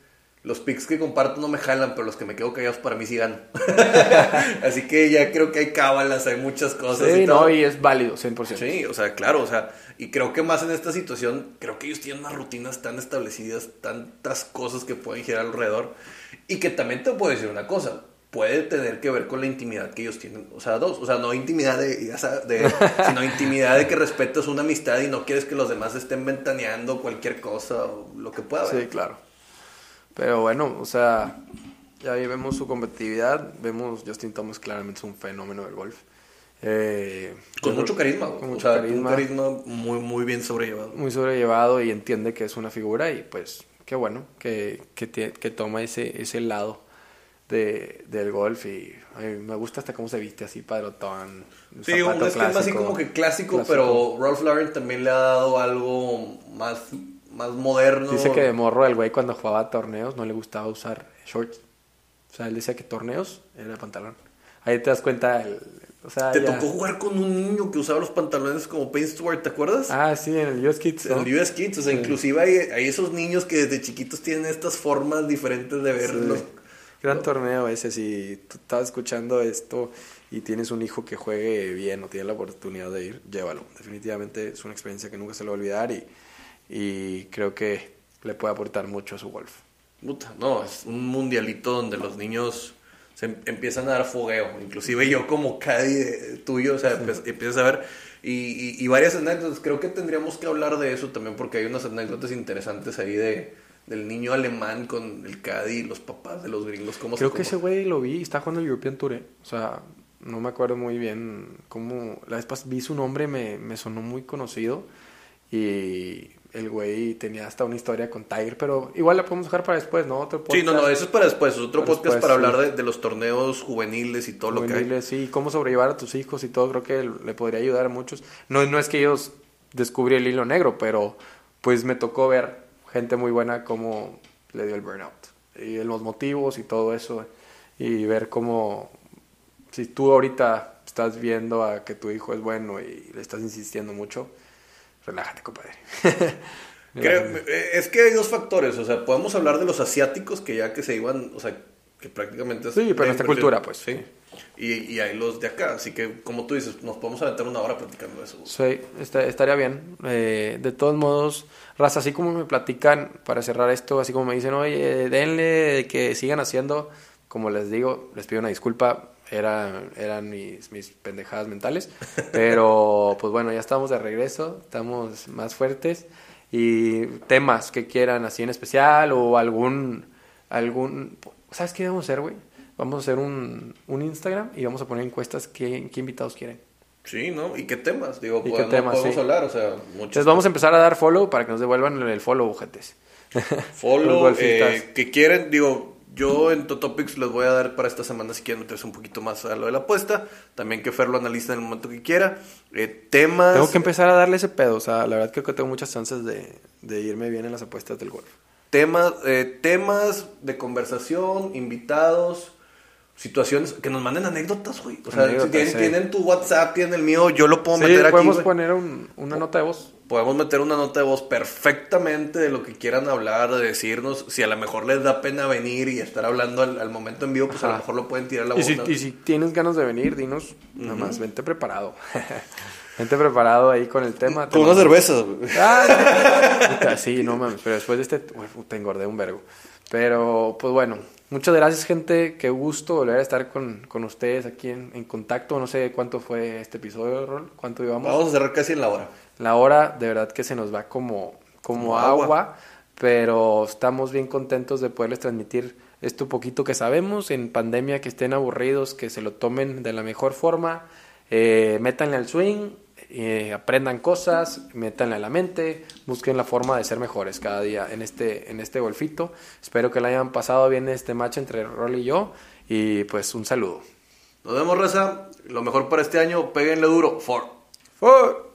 los pics que comparto no me jalan, pero los que me quedo callados para mí sí ganan. Así que ya creo que hay cábalas, hay muchas cosas. Sí, y todo. no, y es válido, 100%. Sí, o sea, claro, o sea, y creo que más en esta situación, creo que ellos tienen unas rutinas tan establecidas, tantas cosas que pueden girar alrededor, y que también te puedo decir una cosa, puede tener que ver con la intimidad que ellos tienen, o sea, dos, o sea, no intimidad de, ya sabes, de sino intimidad de que respetas una amistad y no quieres que los demás estén ventaneando cualquier cosa o lo que pueda haber. Sí, claro. Pero bueno, o sea, ya ahí vemos su competitividad, vemos Justin Thomas claramente es un fenómeno del golf. Eh, Con mucho carisma. Con o mucho sea, carisma. un carisma muy, muy bien sobrellevado. Muy sobrellevado y entiende que es una figura y pues qué bueno que, que toma ese, ese lado de, del golf y ay, me gusta hasta cómo se viste así padrotón. Sí, un esquema así como que clásico, Clásico. pero Ralph Lauren también le ha dado algo más, más moderno. Dice que de morro el güey cuando jugaba torneos no le gustaba usar shorts. O sea, él decía que torneos era pantalón. Ahí te das cuenta, el, o sea, Te ya- tocó jugar con un niño que usaba los pantalones como Payne Stewart, ¿te acuerdas? Ah, sí, en el US Kids, ¿no? En el US Kids, o sea, inclusive hay, hay esos niños que desde chiquitos tienen estas formas diferentes de verlos. Sí. Gran torneo ese, si tú estás escuchando esto y tienes un hijo que juegue bien o tiene la oportunidad de ir, llévalo. Definitivamente es una experiencia que nunca se le va a olvidar y, y creo que le puede aportar mucho a su golf. Puta, no, es un mundialito donde los niños se em- empiezan a dar fogueo. Inclusive yo como Caddy tuyo, o sea, empiezas a ver. Y, y- y varias anécdotas. Creo que tendríamos que hablar de eso también porque hay unas anécdotas interesantes ahí de del niño alemán con el Caddy y los papás de los gringos. ¿Cómo Creo se que ese güey lo vi, está jugando el European Tour, ¿eh? o sea, no me acuerdo muy bien cómo, la vez pas- vi su nombre, me, me sonó muy conocido y el güey tenía hasta una historia con Tiger, pero igual la podemos dejar para después, ¿no? Otro Sí, no, no, podcast. eso es para después. es Otro Para podcast después, para sí. hablar de, de los torneos juveniles y todo lo que juveniles, sí, cómo sobrellevar a tus hijos y todo, creo que le podría ayudar a muchos. No, no es que ellos descubrí el hilo negro, pero pues me tocó ver gente muy buena cómo le dio el burnout y los motivos y todo eso y ver cómo si tú ahorita estás viendo a que tu hijo es bueno y le estás insistiendo mucho, relájate, compadre. Creo- eh, es que hay dos factores, o sea, podemos hablar de los asiáticos que ya que se iban, o sea, que prácticamente... es Sí, pero inversión, cultura, pues. Sí. Y, y hay los de acá, así que como tú dices, nos podemos aventar una hora platicando de eso. Sí, está- estaría bien. Eh, de todos modos, Raza, así como me platican, para cerrar esto, así como me dicen, oye, denle, que sigan haciendo, como les digo, les pido una disculpa, era, eran mis, mis pendejadas mentales, pero pues bueno, ya estamos de regreso, estamos más fuertes y temas que quieran así en especial o algún, algún, ¿sabes qué vamos a hacer, güey? Vamos a hacer un, un Instagram y vamos a poner encuestas qué, qué invitados quieren. Sí, ¿no? ¿Y qué temas? Digo, ¿Y qué podemos, temas, podemos sí. hablar, o sea, muchos. Entonces vamos a empezar a dar follow para que nos devuelvan el follow, bujetes. Los Follow, eh, que quieren, digo, yo en Totopics les voy a dar para esta semana si quieren meterse un poquito más a lo de la apuesta. También que Fer lo analice en el momento que quiera. Eh, temas. Tengo que empezar a darle ese pedo. O sea, la verdad creo que tengo muchas chances de, de irme bien en las apuestas del golf. Temas, eh, temas de conversación, invitados, situaciones, que nos manden anécdotas, güey. O sea, Anécdotas, si tienen, sí. tienen tu WhatsApp, tienen el mío, yo lo puedo Sí, meter aquí. podemos poner un- una nota de voz. Podemos meter una nota de voz perfectamente de lo que quieran hablar, de decirnos. Si a lo mejor les da pena venir y estar hablando al, al momento en vivo, pues a lo mejor lo pueden tirar la voz. y si tienes ganas de venir, dinos, nada más, vente preparado. vente preparado ahí con el tema. Con una cerveza. güey. Ah, sí, no mames, pero después de este, te engordé un vergo. Pero, pues bueno, muchas gracias, gente. Qué gusto volver a estar con, con ustedes aquí en, en contacto. No sé cuánto fue este episodio, Rol, cuánto llevamos. Vamos a cerrar casi en la hora. La hora, de verdad que se nos va como, como, Como agua, agua. pero estamos bien contentos de poderles transmitir esto poquito que sabemos en pandemia, que estén aburridos, que se lo tomen de la mejor forma, eh, métanle al swing, eh, aprendan cosas, métanle a la mente, busquen la forma de ser mejores cada día en este, en este golfito. Espero que le hayan pasado bien este match entre Rolly y yo y pues un saludo. Nos vemos, Reza. Lo mejor para este año, péguenle duro. For. ¡Fuck!